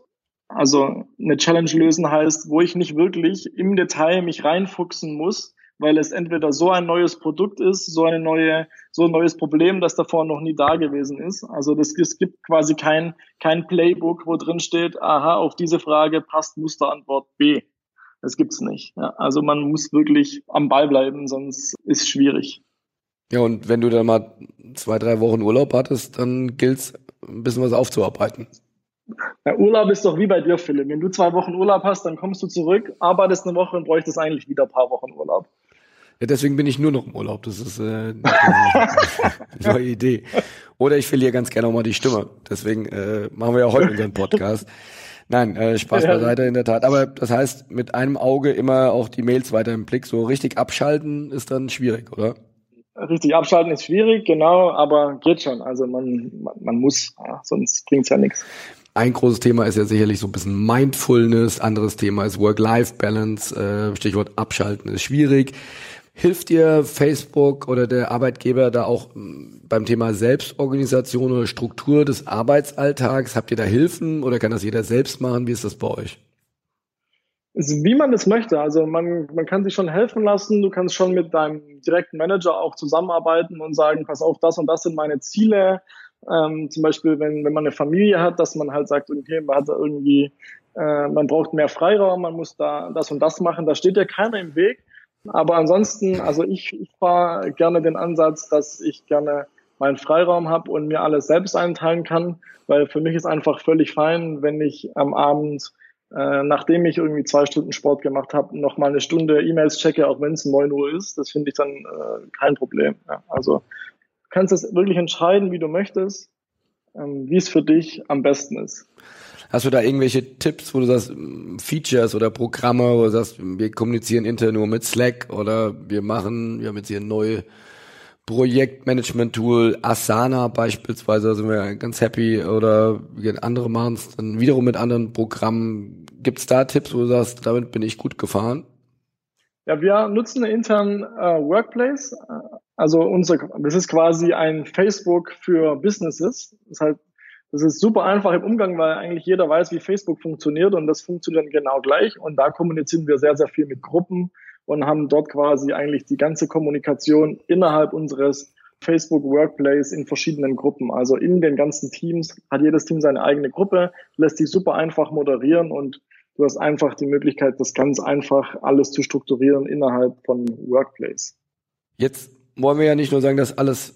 Speaker 5: Also eine Challenge lösen heißt, wo ich nicht wirklich im Detail mich reinfuchsen muss, weil es entweder so ein neues Produkt ist, so eine neue, so ein neues Problem, das davor noch nie da gewesen ist. Also das, es gibt quasi kein, kein Playbook, wo drin steht, aha, auf diese Frage passt Musterantwort B. Das gibt's nicht. Ja, also man muss wirklich am Ball bleiben, sonst ist schwierig.
Speaker 4: Ja, und wenn du dann mal zwei, drei Wochen Urlaub hattest, dann gilt's ein bisschen was aufzuarbeiten.
Speaker 5: Ja, Urlaub ist doch wie bei dir, Philipp. Wenn du zwei Wochen Urlaub hast, dann kommst du zurück, arbeitest eine Woche und bräuchtest eigentlich wieder ein paar Wochen Urlaub.
Speaker 4: Ja, deswegen bin ich nur noch im Urlaub. Das ist äh, eine neue Idee. Oder ich verliere ganz gerne auch mal die Stimme. Deswegen äh, machen wir ja heute unseren Podcast. Nein, äh, Spaß ja. beiseite in der Tat. Aber das heißt, mit einem Auge immer auch die Mails weiter im Blick. So richtig abschalten ist dann schwierig, oder?
Speaker 5: Richtig abschalten ist schwierig, genau, aber geht schon. Also man, man, man muss, ja, sonst bringt's ja nichts.
Speaker 4: Ein großes Thema ist ja sicherlich so ein bisschen Mindfulness, anderes Thema ist Work-Life-Balance, äh, Stichwort abschalten ist schwierig. Hilft dir Facebook oder der Arbeitgeber da auch hm, beim Thema Selbstorganisation oder Struktur des Arbeitsalltags? Habt ihr da Hilfen oder kann das jeder selbst machen? Wie ist das bei euch?
Speaker 5: Wie man es möchte. Also man, man kann sich schon helfen lassen. Du kannst schon mit deinem direkten Manager auch zusammenarbeiten und sagen, pass auf, das und das sind meine Ziele. Ähm, zum Beispiel, wenn, wenn man eine Familie hat, dass man halt sagt, okay, man hat da irgendwie, äh, man braucht mehr Freiraum, man muss da das und das machen. Da steht ja keiner im Weg. Aber ansonsten, also ich, ich fahre gerne den Ansatz, dass ich gerne meinen Freiraum habe und mir alles selbst einteilen kann, weil für mich ist einfach völlig fein, wenn ich am Abend, äh, nachdem ich irgendwie zwei Stunden Sport gemacht habe, noch mal eine Stunde E-Mails checke, auch wenn es 9 Uhr ist. Das finde ich dann äh, kein Problem. Ja. Also du kannst es wirklich entscheiden, wie du möchtest, ähm, wie es für dich am besten ist.
Speaker 4: Hast du da irgendwelche Tipps, wo du sagst, Features oder Programme, wo du sagst, wir kommunizieren intern nur mit Slack oder wir machen, wir haben jetzt hier ein neues Projektmanagement-Tool, Asana beispielsweise, da sind wir ganz happy oder andere machen es dann wiederum mit anderen Programmen. Gibt es da Tipps, wo du sagst, damit bin ich gut gefahren?
Speaker 5: Ja, wir nutzen intern äh, Workplace. Also unser, das ist quasi ein Facebook für Businesses. Das ist halt das ist super einfach im Umgang, weil eigentlich jeder weiß, wie Facebook funktioniert und das funktioniert genau gleich. Und da kommunizieren wir sehr, sehr viel mit Gruppen und haben dort quasi eigentlich die ganze Kommunikation innerhalb unseres Facebook Workplace in verschiedenen Gruppen. Also in den ganzen Teams hat jedes Team seine eigene Gruppe, lässt sich super einfach moderieren und du hast einfach die Möglichkeit, das ganz einfach alles zu strukturieren innerhalb von Workplace.
Speaker 4: Jetzt wollen wir ja nicht nur sagen, dass alles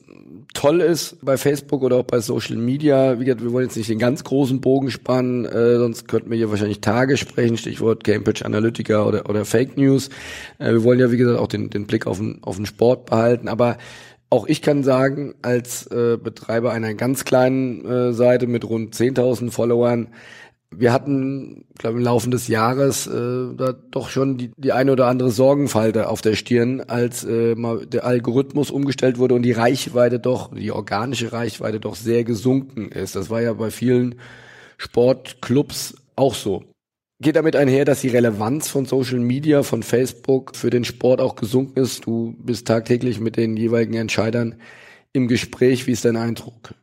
Speaker 4: toll ist bei Facebook oder auch bei Social Media. Wie gesagt, wir wollen jetzt nicht den ganz großen Bogen spannen, äh, sonst könnten wir hier wahrscheinlich Tage sprechen, Stichwort Cambridge Analytica oder, oder Fake News. Äh, wir wollen ja, wie gesagt, auch den, den Blick auf den, auf den Sport behalten. Aber auch ich kann sagen, als äh, Betreiber einer ganz kleinen äh, Seite mit rund 10.000 Followern, wir hatten, glaube im Laufe des Jahres äh, da doch schon die, die eine oder andere Sorgenfalte auf der Stirn, als äh, mal der Algorithmus umgestellt wurde und die Reichweite doch, die organische Reichweite doch sehr gesunken ist. Das war ja bei vielen Sportclubs auch so. Geht damit einher, dass die Relevanz von Social Media, von Facebook für den Sport auch gesunken ist. Du bist tagtäglich mit den jeweiligen Entscheidern im Gespräch. Wie ist dein Eindruck?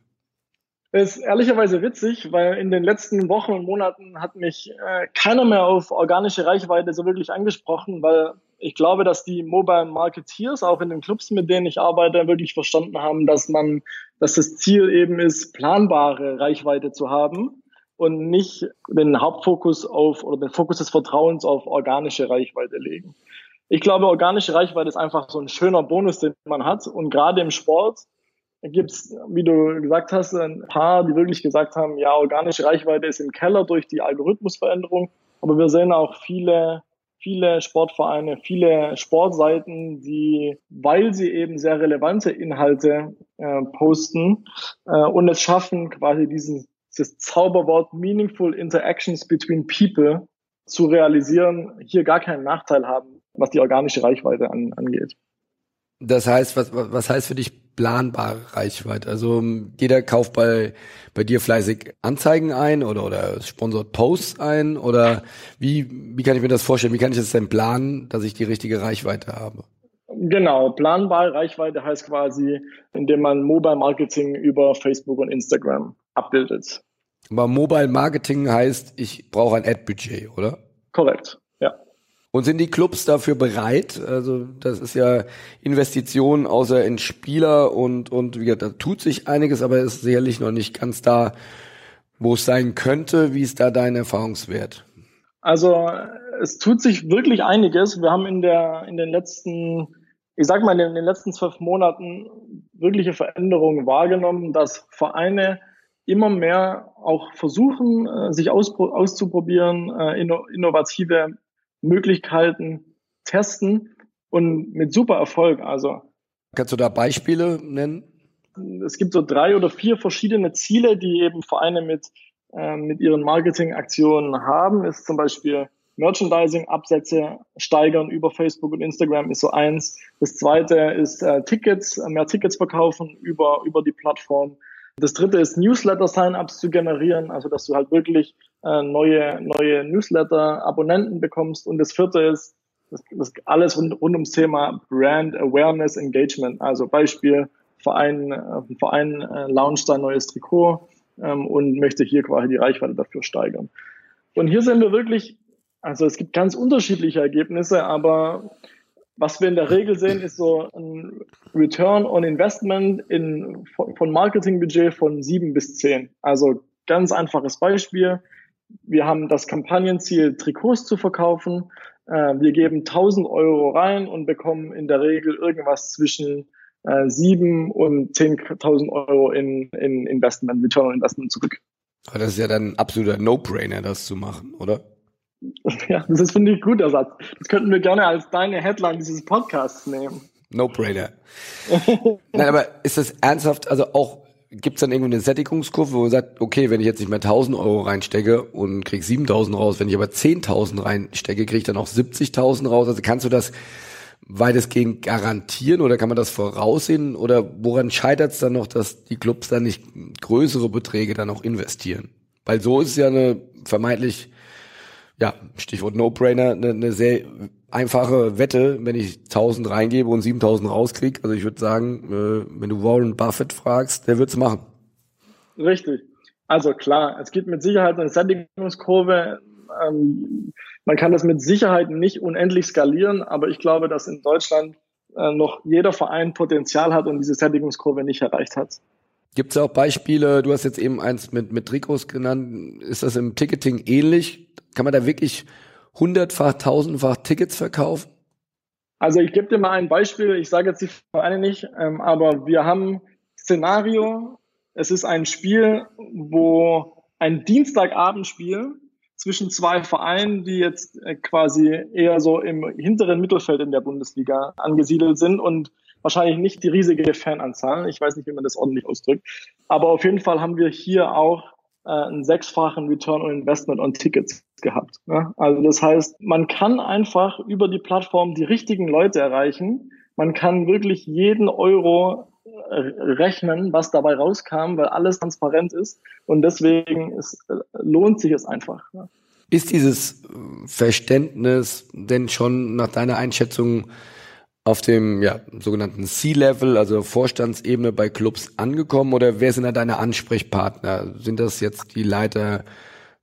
Speaker 5: Ist ehrlicherweise witzig, weil in den letzten Wochen und Monaten hat mich äh, keiner mehr auf organische Reichweite so wirklich angesprochen, weil ich glaube, dass die Mobile Marketeers auch in den Clubs, mit denen ich arbeite, wirklich verstanden haben, dass man, dass das Ziel eben ist, planbare Reichweite zu haben und nicht den Hauptfokus auf oder den Fokus des Vertrauens auf organische Reichweite legen. Ich glaube, organische Reichweite ist einfach so ein schöner Bonus, den man hat und gerade im Sport gibt es, wie du gesagt hast, ein paar, die wirklich gesagt haben, ja, organische Reichweite ist im Keller durch die Algorithmusveränderung. Aber wir sehen auch viele, viele Sportvereine, viele Sportseiten, die, weil sie eben sehr relevante Inhalte äh, posten äh, und es schaffen, quasi diesen, dieses Zauberwort Meaningful Interactions Between People zu realisieren, hier gar keinen Nachteil haben, was die organische Reichweite an, angeht.
Speaker 4: Das heißt, was, was heißt für dich planbare Reichweite? Also jeder kauft bei, bei dir fleißig Anzeigen ein oder, oder sponsort Posts ein oder wie, wie kann ich mir das vorstellen? Wie kann ich das denn planen, dass ich die richtige Reichweite habe?
Speaker 5: Genau, planbare Reichweite heißt quasi, indem man Mobile Marketing über Facebook und Instagram abbildet.
Speaker 4: Aber Mobile Marketing heißt, ich brauche ein Ad-Budget, oder?
Speaker 5: Korrekt.
Speaker 4: Und sind die Clubs dafür bereit? Also das ist ja Investition außer in Spieler und und wie gesagt, da tut sich einiges, aber ist sicherlich noch nicht ganz da, wo es sein könnte. Wie ist da dein Erfahrungswert?
Speaker 5: Also es tut sich wirklich einiges. Wir haben in der in den letzten, ich sag mal in den letzten zwölf Monaten wirkliche Veränderungen wahrgenommen, dass Vereine immer mehr auch versuchen, äh, sich auszuprobieren, äh, innovative Möglichkeiten testen und mit super Erfolg. Also
Speaker 4: kannst du da Beispiele nennen?
Speaker 5: Es gibt so drei oder vier verschiedene Ziele, die eben Vereine mit äh, mit ihren Marketingaktionen haben. Ist zum Beispiel Merchandising-Absätze steigern über Facebook und Instagram ist so eins. Das zweite ist äh, Tickets, mehr Tickets verkaufen über über die Plattform. Das dritte ist Newsletter-Sign-ups zu generieren, also dass du halt wirklich äh, neue, neue Newsletter-Abonnenten bekommst. Und das vierte ist, das, das alles rund, rund ums Thema Brand Awareness Engagement. Also Beispiel, Verein, äh, Verein äh, launcht ein neues Trikot ähm, und möchte hier quasi die Reichweite dafür steigern. Und hier sind wir wirklich, also es gibt ganz unterschiedliche Ergebnisse, aber was wir in der Regel sehen, ist so ein Return on Investment in, von Marketingbudget von sieben bis zehn. Also ganz einfaches Beispiel. Wir haben das Kampagnenziel, Trikots zu verkaufen. Äh, wir geben 1000 Euro rein und bekommen in der Regel irgendwas zwischen äh, sieben und 10.000 Euro in, in Investment, Return on Investment zurück.
Speaker 4: Aber das ist ja dann ein absoluter No-Brainer, das zu machen, oder?
Speaker 5: Ja, das ist, finde ich, ein guter Satz. Das könnten wir gerne als deine Headline dieses Podcasts nehmen.
Speaker 4: No-brainer. Nein, aber ist das ernsthaft, also auch, gibt es dann irgendwie eine Sättigungskurve, wo man sagt, okay, wenn ich jetzt nicht mehr 1000 Euro reinstecke und krieg 7000 raus, wenn ich aber 10.000 reinstecke, kriege ich dann auch 70.000 raus? Also kannst du das weitestgehend garantieren oder kann man das voraussehen? Oder woran scheitert es dann noch, dass die Clubs dann nicht größere Beträge dann auch investieren? Weil so ist ja eine vermeintlich ja, Stichwort No-Brainer, eine, eine sehr einfache Wette, wenn ich 1000 reingebe und 7000 rauskriege. Also ich würde sagen, äh, wenn du Warren Buffett fragst, der wird's machen.
Speaker 5: Richtig. Also klar, es gibt mit Sicherheit eine Sättigungskurve. Ähm, man kann das mit Sicherheit nicht unendlich skalieren, aber ich glaube, dass in Deutschland äh, noch jeder Verein Potenzial hat und diese Sättigungskurve nicht erreicht hat.
Speaker 4: Gibt es auch Beispiele, du hast jetzt eben eins mit, mit Trikots genannt, ist das im Ticketing ähnlich? Kann man da wirklich hundertfach, tausendfach Tickets verkaufen?
Speaker 5: Also ich gebe dir mal ein Beispiel, ich sage jetzt die Vereine nicht, ähm, aber wir haben Szenario, es ist ein Spiel, wo ein Dienstagabendspiel zwischen zwei Vereinen, die jetzt äh, quasi eher so im hinteren Mittelfeld in der Bundesliga angesiedelt sind und wahrscheinlich nicht die riesige Fananzahl. Ich weiß nicht, wie man das ordentlich ausdrückt. Aber auf jeden Fall haben wir hier auch äh, einen sechsfachen Return on Investment on Tickets gehabt. Ne? Also das heißt, man kann einfach über die Plattform die richtigen Leute erreichen. Man kann wirklich jeden Euro äh, rechnen, was dabei rauskam, weil alles transparent ist. Und deswegen ist, äh, lohnt sich es einfach. Ne?
Speaker 4: Ist dieses Verständnis denn schon nach deiner Einschätzung auf dem ja, sogenannten C-Level, also Vorstandsebene bei Clubs angekommen oder wer sind da deine Ansprechpartner? Sind das jetzt die Leiter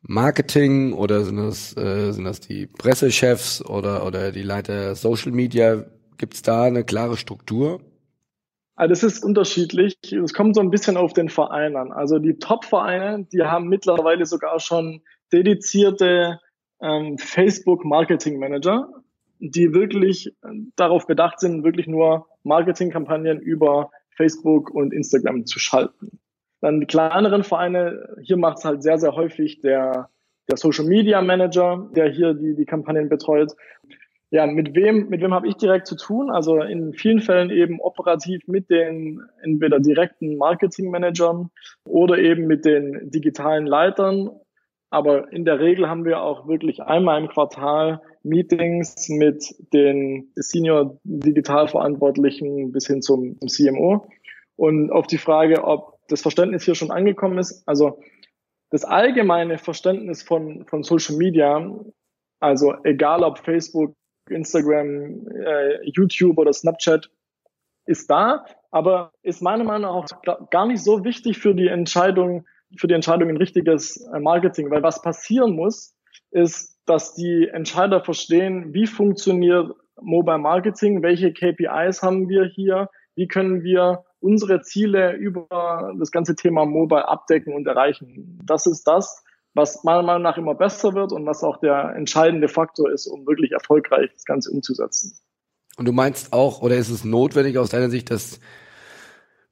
Speaker 4: Marketing oder sind das, äh, sind das die Pressechefs oder, oder die Leiter Social Media? Gibt es da eine klare Struktur?
Speaker 5: Also das ist unterschiedlich. Es kommt so ein bisschen auf den Verein an. Also die Top-Vereine, die haben mittlerweile sogar schon dedizierte ähm, Facebook-Marketing-Manager die wirklich äh, darauf bedacht sind, wirklich nur Marketingkampagnen über Facebook und Instagram zu schalten. Dann die kleineren Vereine, hier macht es halt sehr, sehr häufig der, der Social Media Manager, der hier die, die Kampagnen betreut. Ja, mit wem, mit wem habe ich direkt zu tun? Also in vielen Fällen eben operativ mit den entweder direkten Marketing Managern oder eben mit den digitalen Leitern. Aber in der Regel haben wir auch wirklich einmal im Quartal Meetings mit den Senior Digital Verantwortlichen bis hin zum, zum CMO. Und auf die Frage, ob das Verständnis hier schon angekommen ist, also das allgemeine Verständnis von, von Social Media, also egal ob Facebook, Instagram, äh, YouTube oder Snapchat, ist da, aber ist meiner Meinung nach auch gar nicht so wichtig für die Entscheidung, für die Entscheidung in richtiges äh, Marketing, weil was passieren muss, ist, dass die Entscheider verstehen, wie funktioniert Mobile Marketing, welche KPIs haben wir hier, wie können wir unsere Ziele über das ganze Thema Mobile abdecken und erreichen. Das ist das, was meiner Meinung nach immer besser wird und was auch der entscheidende Faktor ist, um wirklich erfolgreich das Ganze umzusetzen.
Speaker 4: Und du meinst auch, oder ist es notwendig aus deiner Sicht, dass,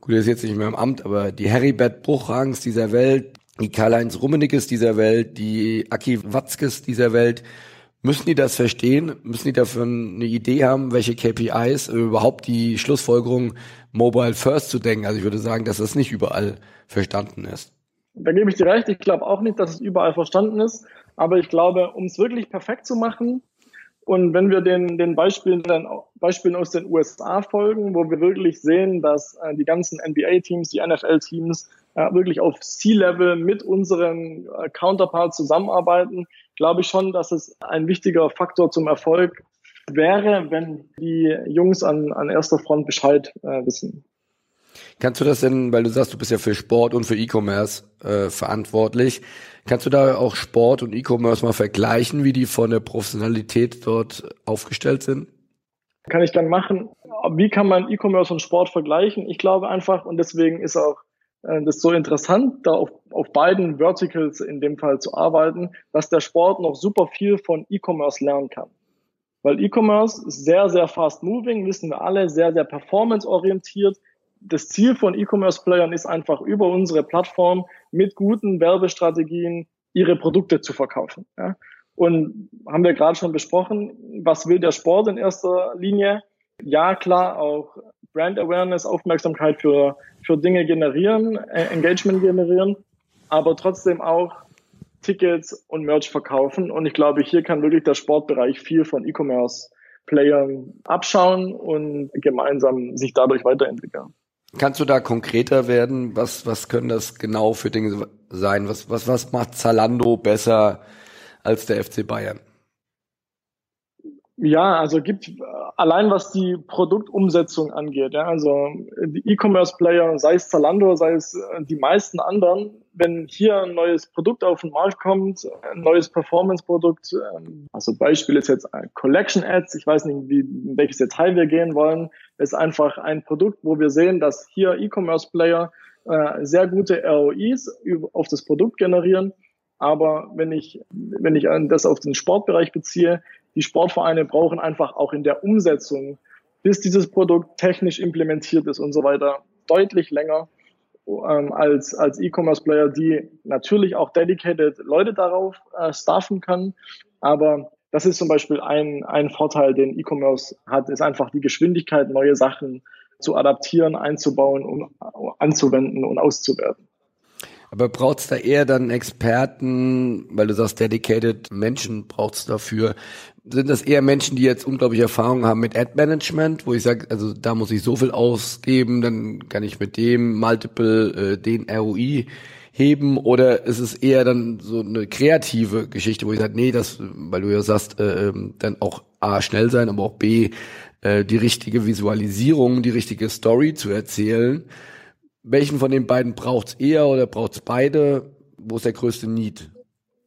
Speaker 4: gut, das ist jetzt nicht mehr im Amt, aber die Heribert Bruchrangs dieser Welt, die Karl-Heinz Rummeniges dieser Welt, die Aki Watzkes dieser Welt, müssen die das verstehen? Müssen die dafür eine Idee haben, welche KPIs, überhaupt die Schlussfolgerung Mobile First zu denken? Also ich würde sagen, dass das nicht überall verstanden ist.
Speaker 5: Da gebe ich dir recht. Ich glaube auch nicht, dass es überall verstanden ist. Aber ich glaube, um es wirklich perfekt zu machen, und wenn wir den, den Beispielen, dann, Beispielen aus den USA folgen, wo wir wirklich sehen, dass äh, die ganzen NBA-Teams, die NFL-Teams äh, wirklich auf C-Level mit unseren äh, Counterparts zusammenarbeiten, glaube ich schon, dass es ein wichtiger Faktor zum Erfolg wäre, wenn die Jungs an, an erster Front Bescheid äh, wissen.
Speaker 4: Kannst du das denn, weil du sagst, du bist ja für Sport und für E-Commerce äh, verantwortlich, kannst du da auch Sport und E-Commerce mal vergleichen, wie die von der Professionalität dort aufgestellt sind?
Speaker 5: Kann ich dann machen. Wie kann man E-Commerce und Sport vergleichen? Ich glaube einfach, und deswegen ist auch das ist so interessant, da auf, auf beiden Verticals in dem Fall zu arbeiten, dass der Sport noch super viel von E-Commerce lernen kann. Weil E-Commerce ist sehr, sehr fast moving, wissen wir alle, sehr, sehr performance-orientiert. Das Ziel von E-Commerce-Playern ist einfach über unsere Plattform mit guten Werbestrategien ihre Produkte zu verkaufen. Ja? Und haben wir gerade schon besprochen, was will der Sport in erster Linie? Ja, klar, auch Brand Awareness, Aufmerksamkeit für, für Dinge generieren, Engagement generieren, aber trotzdem auch Tickets und Merch verkaufen. Und ich glaube, hier kann wirklich der Sportbereich viel von E-Commerce-Playern abschauen und gemeinsam sich dadurch weiterentwickeln.
Speaker 4: Kannst du da konkreter werden? Was, was können das genau für Dinge sein? Was, was, was macht Zalando besser als der FC Bayern?
Speaker 5: Ja, also gibt allein was die Produktumsetzung angeht, ja, also die E-Commerce-Player, sei es Zalando, sei es äh, die meisten anderen, wenn hier ein neues Produkt auf den Markt kommt, ein neues Performance-Produkt, ähm, also Beispiel ist jetzt Collection Ads, ich weiß nicht, wie, in welches Detail wir gehen wollen, ist einfach ein Produkt, wo wir sehen, dass hier E-Commerce-Player äh, sehr gute ROIs auf das Produkt generieren. Aber wenn ich, wenn ich das auf den Sportbereich beziehe, die Sportvereine brauchen einfach auch in der Umsetzung, bis dieses Produkt technisch implementiert ist und so weiter, deutlich länger ähm, als, als E-Commerce-Player, die natürlich auch dedicated Leute darauf äh, staffen kann. Aber das ist zum Beispiel ein, ein Vorteil, den E-Commerce hat, ist einfach die Geschwindigkeit, neue Sachen zu adaptieren, einzubauen und anzuwenden und auszuwerten.
Speaker 4: Aber braucht es da eher dann Experten, weil du sagst, dedicated Menschen braucht es dafür. Sind das eher Menschen, die jetzt unglaubliche Erfahrung haben mit Ad-Management, wo ich sage, also da muss ich so viel ausgeben, dann kann ich mit dem Multiple äh, den ROI heben oder ist es eher dann so eine kreative Geschichte, wo ich sage, nee, das, weil du ja sagst, äh, ähm, dann auch A, schnell sein, aber auch B, äh, die richtige Visualisierung, die richtige Story zu erzählen welchen von den beiden braucht's eher oder braucht's beide? Wo ist der größte Need?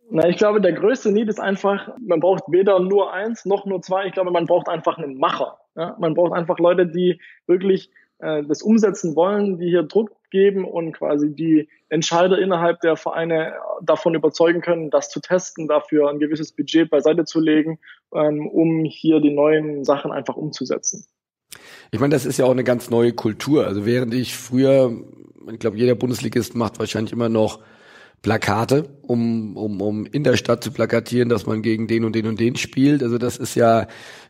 Speaker 5: Na, ich glaube, der größte Need ist einfach, man braucht weder nur eins noch nur zwei. Ich glaube, man braucht einfach einen Macher. Ja? Man braucht einfach Leute, die wirklich äh, das umsetzen wollen, die hier Druck geben und quasi die Entscheider innerhalb der Vereine davon überzeugen können, das zu testen, dafür ein gewisses Budget beiseite zu legen, ähm, um hier die neuen Sachen einfach umzusetzen.
Speaker 4: Ich meine, das ist ja auch eine ganz neue Kultur. Also während ich früher, ich glaube, jeder Bundesligist macht wahrscheinlich immer noch Plakate, um, um, um in der Stadt zu plakatieren, dass man gegen den und den und den spielt. Also das ist ja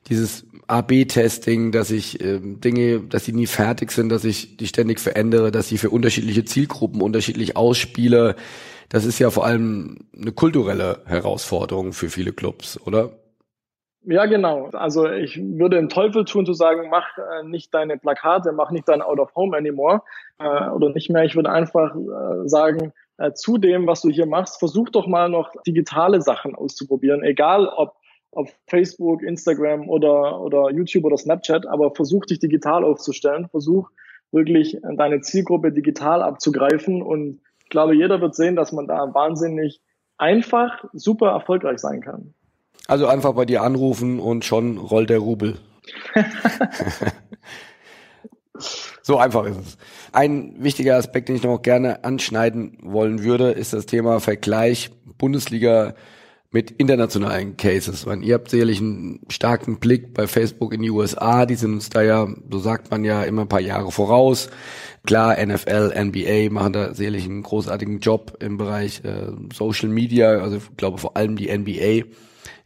Speaker 4: dieses AB-Testing, dass ich äh, Dinge, dass sie nie fertig sind, dass ich die ständig verändere, dass sie für unterschiedliche Zielgruppen unterschiedlich ausspiele. Das ist ja vor allem eine kulturelle Herausforderung für viele Clubs, oder?
Speaker 5: Ja, genau. Also ich würde den Teufel tun zu sagen, mach äh, nicht deine Plakate, mach nicht dein Out of Home anymore äh, oder nicht mehr. Ich würde einfach äh, sagen, äh, zu dem, was du hier machst, versuch doch mal noch digitale Sachen auszuprobieren, egal ob auf Facebook, Instagram oder, oder YouTube oder Snapchat, aber versuch dich digital aufzustellen, versuch wirklich deine Zielgruppe digital abzugreifen und ich glaube, jeder wird sehen, dass man da wahnsinnig einfach super erfolgreich sein kann.
Speaker 4: Also einfach bei dir anrufen und schon rollt der Rubel. so einfach ist es. Ein wichtiger Aspekt, den ich noch gerne anschneiden wollen würde, ist das Thema Vergleich Bundesliga mit internationalen Cases. Weil ihr habt sicherlich einen starken Blick bei Facebook in die USA. Die sind uns da ja, so sagt man ja, immer ein paar Jahre voraus. Klar, NFL, NBA machen da sicherlich einen großartigen Job im Bereich äh, Social Media. Also ich glaube vor allem die NBA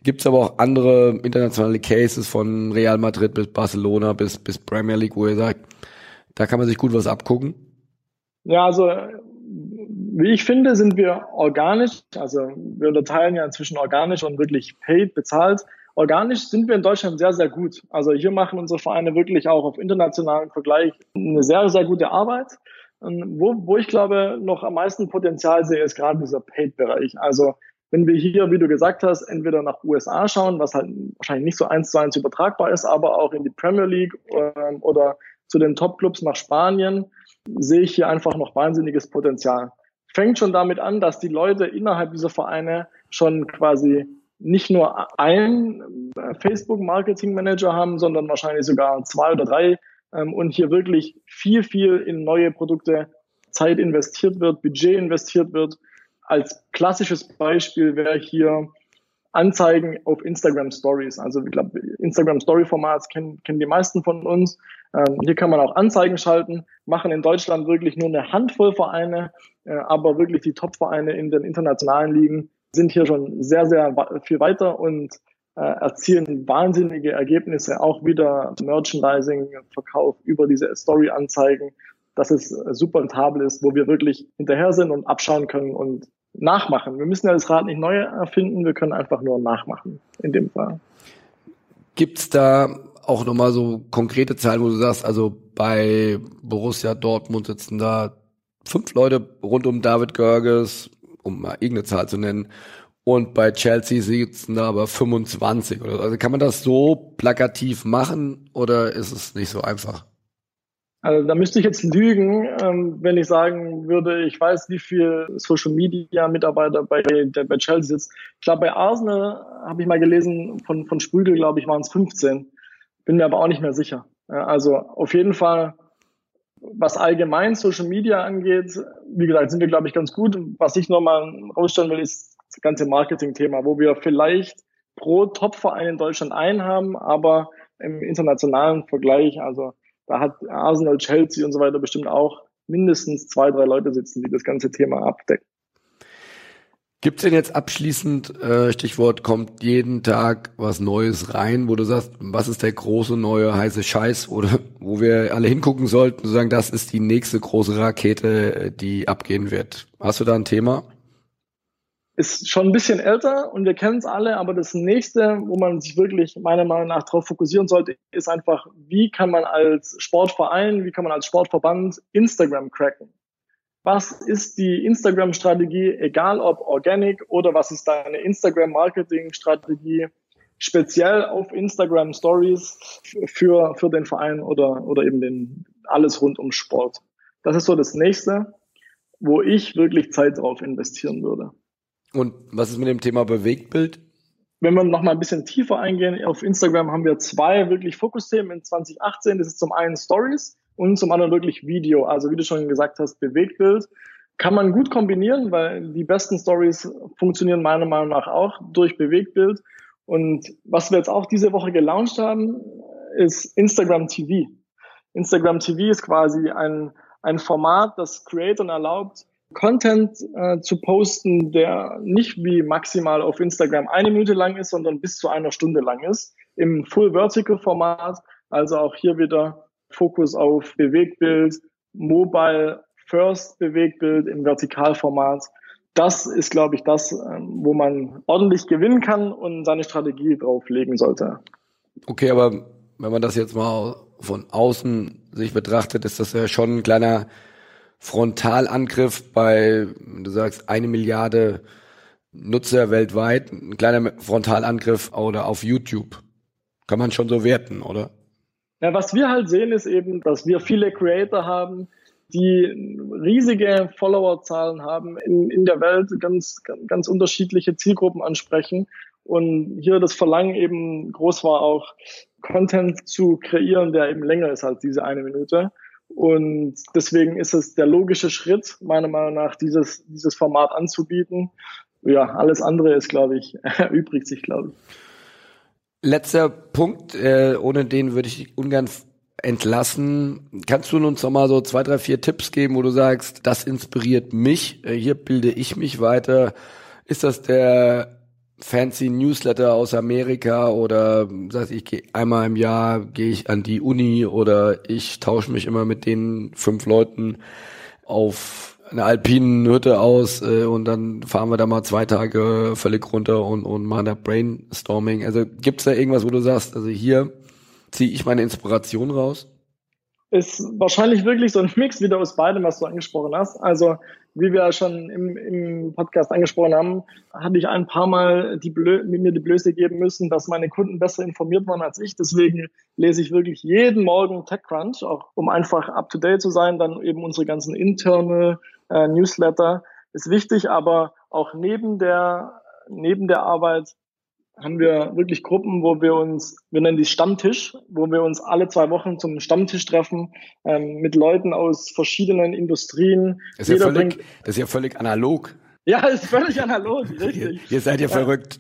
Speaker 4: Gibt es aber auch andere internationale Cases von Real Madrid bis Barcelona bis, bis Premier League, wo ihr sagt, da kann man sich gut was abgucken?
Speaker 5: Ja, also wie ich finde, sind wir organisch, also wir unterteilen ja zwischen organisch und wirklich paid, bezahlt. Organisch sind wir in Deutschland sehr, sehr gut. Also hier machen unsere Vereine wirklich auch auf internationalen Vergleich eine sehr, sehr gute Arbeit. Wo, wo ich glaube, noch am meisten Potenzial sehe, ist gerade dieser Paid-Bereich. Also wenn wir hier, wie du gesagt hast, entweder nach USA schauen, was halt wahrscheinlich nicht so eins zu eins übertragbar ist, aber auch in die Premier League ähm, oder zu den Top-Clubs nach Spanien, sehe ich hier einfach noch wahnsinniges Potenzial. Fängt schon damit an, dass die Leute innerhalb dieser Vereine schon quasi nicht nur einen äh, Facebook-Marketing-Manager haben, sondern wahrscheinlich sogar zwei oder drei ähm, und hier wirklich viel, viel in neue Produkte Zeit investiert wird, Budget investiert wird als klassisches Beispiel wäre hier Anzeigen auf Instagram Stories. Also ich glaube, Instagram Story Formats kennen, kennen die meisten von uns. Ähm, hier kann man auch Anzeigen schalten, machen in Deutschland wirklich nur eine Handvoll Vereine, äh, aber wirklich die Top-Vereine in den internationalen Ligen sind hier schon sehr, sehr viel weiter und äh, erzielen wahnsinnige Ergebnisse, auch wieder Merchandising, Verkauf über diese Story-Anzeigen, dass es super rentabel ist, wo wir wirklich hinterher sind und abschauen können und nachmachen. Wir müssen ja das Rad nicht neu erfinden, wir können einfach nur nachmachen in dem Fall.
Speaker 4: Gibt's da auch nochmal so konkrete Zahlen, wo du sagst, also bei Borussia Dortmund sitzen da fünf Leute rund um David Görges, um mal irgendeine Zahl zu nennen, und bei Chelsea sitzen da aber 25 oder so. Also kann man das so plakativ machen oder ist es nicht so einfach?
Speaker 5: Also da müsste ich jetzt lügen, ähm, wenn ich sagen würde, ich weiß, wie viel Social Media Mitarbeiter bei, der, bei Chelsea sitzt. Ich glaube, bei Arsenal habe ich mal gelesen, von, von Sprügel, glaube ich, waren es 15. Bin mir aber auch nicht mehr sicher. Also auf jeden Fall, was allgemein Social Media angeht, wie gesagt, sind wir, glaube ich, ganz gut. Was ich nochmal rausstellen will, ist das ganze Marketing-Thema, wo wir vielleicht pro Topverein in Deutschland einen haben, aber im internationalen Vergleich, also da hat Arsenal, Chelsea und so weiter bestimmt auch mindestens zwei, drei Leute sitzen, die das ganze Thema abdecken.
Speaker 4: Gibt es denn jetzt abschließend, äh, Stichwort, kommt jeden Tag was Neues rein, wo du sagst, was ist der große neue heiße Scheiß oder wo wir alle hingucken sollten, zu sagen, das ist die nächste große Rakete, äh, die abgehen wird. Hast du da ein Thema?
Speaker 5: Ist schon ein bisschen älter und wir kennen es alle, aber das nächste, wo man sich wirklich meiner Meinung nach darauf fokussieren sollte, ist einfach, wie kann man als Sportverein, wie kann man als Sportverband Instagram cracken? was ist die Instagram-Strategie, egal ob organic oder was ist deine Instagram-Marketing-Strategie, speziell auf Instagram Stories für, für den Verein oder, oder eben den, alles rund um Sport. Das ist so das nächste, wo ich wirklich Zeit drauf investieren würde.
Speaker 4: Und was ist mit dem Thema Bewegtbild?
Speaker 5: Wenn wir noch mal ein bisschen tiefer eingehen, auf Instagram haben wir zwei wirklich Fokusthemen in 2018. Das ist zum einen Stories und zum anderen wirklich Video. Also wie du schon gesagt hast, Bewegtbild kann man gut kombinieren, weil die besten Stories funktionieren meiner Meinung nach auch durch Bewegtbild. Und was wir jetzt auch diese Woche gelauncht haben, ist Instagram TV. Instagram TV ist quasi ein, ein Format, das Creatoren erlaubt, Content äh, zu posten, der nicht wie maximal auf Instagram eine Minute lang ist, sondern bis zu einer Stunde lang ist, im Full Vertical Format. Also auch hier wieder Fokus auf Bewegtbild, Mobile First Bewegtbild im Vertikalformat. Das ist, glaube ich, das, ähm, wo man ordentlich gewinnen kann und seine Strategie drauflegen sollte.
Speaker 4: Okay, aber wenn man das jetzt mal von außen sich betrachtet, ist das ja schon ein kleiner Frontalangriff bei, du sagst, eine Milliarde Nutzer weltweit, ein kleiner Frontalangriff oder auf YouTube. Kann man schon so werten, oder?
Speaker 5: Ja, was wir halt sehen, ist eben, dass wir viele Creator haben, die riesige Followerzahlen haben, in, in der Welt ganz, ganz unterschiedliche Zielgruppen ansprechen. Und hier das Verlangen eben groß war, auch Content zu kreieren, der eben länger ist als diese eine Minute. Und deswegen ist es der logische Schritt, meiner Meinung nach, dieses, dieses Format anzubieten. Ja, alles andere ist, glaube ich, erübrigt sich, glaube ich.
Speaker 4: Letzter Punkt, äh, ohne den würde ich ungern entlassen. Kannst du uns noch mal so zwei, drei, vier Tipps geben, wo du sagst, das inspiriert mich, äh, hier bilde ich mich weiter? Ist das der fancy Newsletter aus Amerika oder sagst ich gehe einmal im Jahr gehe ich an die Uni oder ich tausche mich immer mit den fünf Leuten auf einer alpinen Hütte aus äh, und dann fahren wir da mal zwei Tage völlig runter und, und machen da Brainstorming. Also gibt's da irgendwas, wo du sagst, also hier ziehe ich meine Inspiration raus?
Speaker 5: Ist wahrscheinlich wirklich so ein Mix wieder aus beidem, was du angesprochen hast. Also wie wir schon im, im Podcast angesprochen haben, hatte ich ein paar Mal die Blö mir die Blöße geben müssen, dass meine Kunden besser informiert waren als ich. Deswegen lese ich wirklich jeden Morgen TechCrunch, auch um einfach up-to-date zu sein. Dann eben unsere ganzen internal äh, Newsletter ist wichtig, aber auch neben der, neben der Arbeit haben wir wirklich Gruppen, wo wir uns, wir nennen die Stammtisch, wo wir uns alle zwei Wochen zum Stammtisch treffen ähm, mit Leuten aus verschiedenen Industrien.
Speaker 4: Das ist, ja völlig, das ist ja völlig analog.
Speaker 5: Ja, ist völlig analog,
Speaker 4: richtig. Ihr, ihr seid ja, ja verrückt.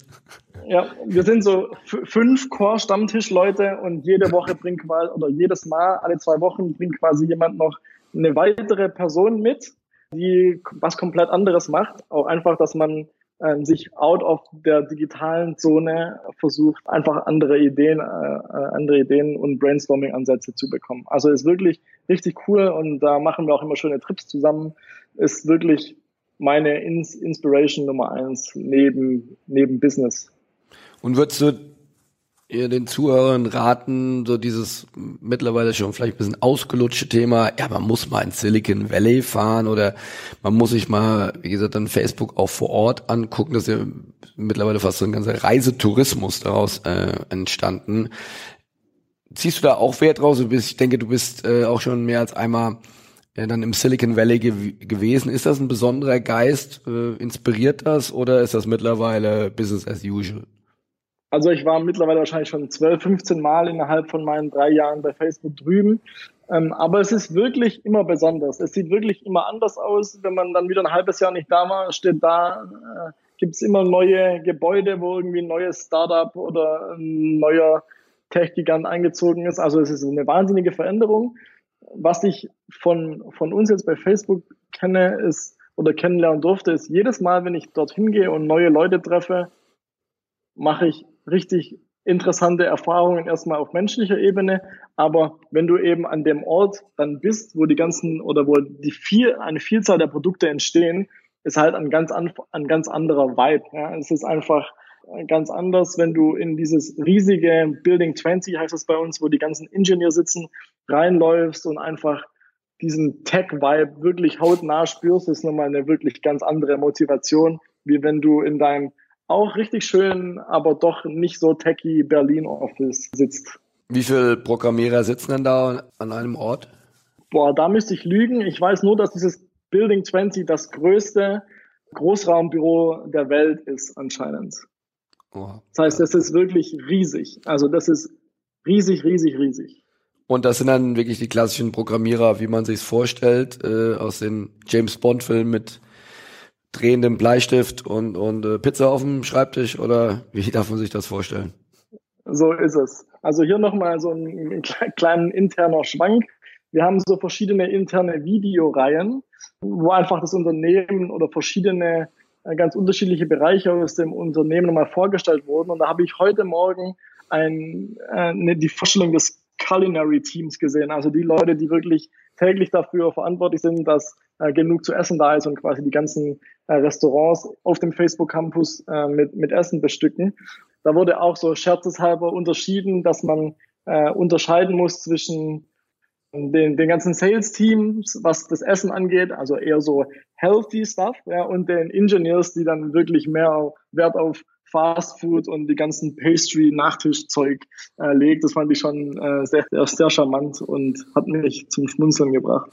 Speaker 5: Ja, wir sind so fünf Core-Stammtischleute und jede Woche bringt quasi, oder jedes Mal, alle zwei Wochen bringt quasi jemand noch eine weitere Person mit, die was komplett anderes macht. Auch einfach, dass man äh, sich out of der digitalen Zone versucht, einfach andere Ideen, äh, äh, andere Ideen und Brainstorming-Ansätze zu bekommen. Also ist wirklich richtig cool und da machen wir auch immer schöne Trips zusammen. Ist wirklich meine Ins Inspiration Nummer eins neben, neben Business.
Speaker 4: Und würdest du den Zuhörern raten, so dieses mittlerweile schon vielleicht ein bisschen ausgelutschte Thema, ja, man muss mal in Silicon Valley fahren oder man muss sich mal, wie gesagt, dann Facebook auch vor Ort angucken. Das ist ja mittlerweile fast so ein ganzer Reisetourismus daraus äh, entstanden. Ziehst du da auch Wert draus? Du bist, ich denke, du bist äh, auch schon mehr als einmal ja, dann im Silicon Valley ge gewesen. Ist das ein besonderer Geist? Äh, inspiriert das oder ist das mittlerweile Business as usual?
Speaker 5: Also ich war mittlerweile wahrscheinlich schon 12, 15 Mal innerhalb von meinen drei Jahren bei Facebook drüben. Ähm, aber es ist wirklich immer besonders. Es sieht wirklich immer anders aus. Wenn man dann wieder ein halbes Jahr nicht da war, steht da, äh, gibt es immer neue Gebäude, wo irgendwie ein neues Startup oder ein neuer Tech-Gigant eingezogen ist. Also es ist eine wahnsinnige Veränderung. Was ich von, von uns jetzt bei Facebook kenne, ist oder kennenlernen durfte, ist jedes Mal, wenn ich dorthin gehe und neue Leute treffe, mache ich richtig interessante Erfahrungen erstmal auf menschlicher Ebene. Aber wenn du eben an dem Ort dann bist, wo die ganzen oder wo die viel, eine Vielzahl der Produkte entstehen, ist halt ein ganz, an, ein ganz anderer Vibe. Ja. Es ist einfach ganz anders, wenn du in dieses riesige Building 20 heißt es bei uns, wo die ganzen Ingenieure sitzen, reinläufst und einfach diesen Tech-Vibe wirklich hautnah spürst, ist nochmal eine wirklich ganz andere Motivation, wie wenn du in deinem auch richtig schön, aber doch nicht so techy Berlin Office sitzt.
Speaker 4: Wie viele Programmierer sitzen denn da an einem Ort?
Speaker 5: Boah, da müsste ich lügen. Ich weiß nur, dass dieses Building 20 das größte Großraumbüro der Welt ist anscheinend. Oh. Das heißt, das ist wirklich riesig. Also das ist riesig, riesig, riesig.
Speaker 4: Und das sind dann wirklich die klassischen Programmierer, wie man sich vorstellt, äh, aus den James Bond Filmen mit drehendem Bleistift und, und äh, Pizza auf dem Schreibtisch oder wie darf man sich das vorstellen?
Speaker 5: So ist es. Also hier nochmal so ein, ein kleinen interner Schwank. Wir haben so verschiedene interne Videoreihen, wo einfach das Unternehmen oder verschiedene äh, ganz unterschiedliche Bereiche aus dem Unternehmen nochmal vorgestellt wurden. Und da habe ich heute Morgen ein, äh, ne, die Vorstellung des Culinary Teams gesehen. Also die Leute, die wirklich täglich dafür verantwortlich sind, dass äh, genug zu essen da ist und quasi die ganzen äh, Restaurants auf dem Facebook Campus äh, mit, mit Essen bestücken. Da wurde auch so scherzeshalber unterschieden, dass man äh, unterscheiden muss zwischen den, den ganzen Sales-Teams, was das Essen angeht, also eher so healthy Stuff, ja, und den Engineers, die dann wirklich mehr Wert auf Fast Food und die ganzen Pastry-Nachtischzeug äh, legt. Das fand ich schon äh, sehr, sehr, sehr charmant und hat mich zum Schmunzeln gebracht.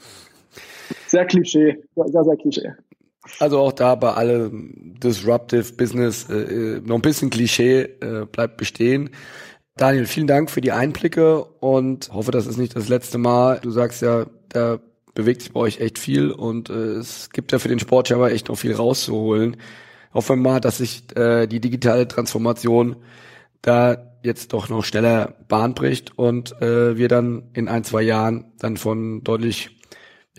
Speaker 5: Sehr Klischee, sehr, sehr Klischee.
Speaker 4: Also auch da bei allem Disruptive Business äh, äh, noch ein bisschen Klischee äh, bleibt bestehen. Daniel, vielen Dank für die Einblicke und hoffe, das ist nicht das letzte Mal. Du sagst ja, da bewegt sich bei euch echt viel und äh, es gibt ja für den Sport aber echt noch viel rauszuholen. Hoffen wir mal, dass sich äh, die digitale Transformation da jetzt doch noch schneller Bahn bricht und äh, wir dann in ein, zwei Jahren dann von deutlich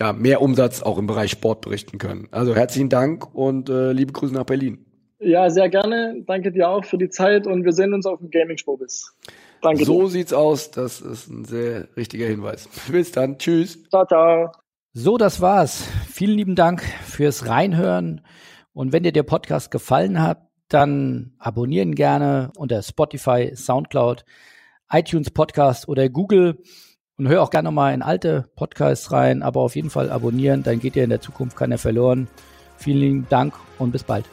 Speaker 4: ja, mehr Umsatz auch im Bereich Sport berichten können. Also herzlichen Dank und äh, liebe Grüße nach Berlin.
Speaker 5: Ja, sehr gerne. Danke dir auch für die Zeit und wir sehen uns auf dem Gaming Spobis.
Speaker 4: Danke. So dir. sieht's aus. Das ist ein sehr richtiger Hinweis. Bis dann. Tschüss.
Speaker 5: Ciao, ciao.
Speaker 2: So, das war's. Vielen lieben Dank fürs Reinhören. Und wenn dir der Podcast gefallen hat, dann abonnieren gerne unter Spotify, Soundcloud, iTunes Podcast oder Google. Und hör auch gerne mal in alte Podcasts rein, aber auf jeden Fall abonnieren, dann geht dir in der Zukunft keiner verloren. Vielen lieben Dank und bis bald.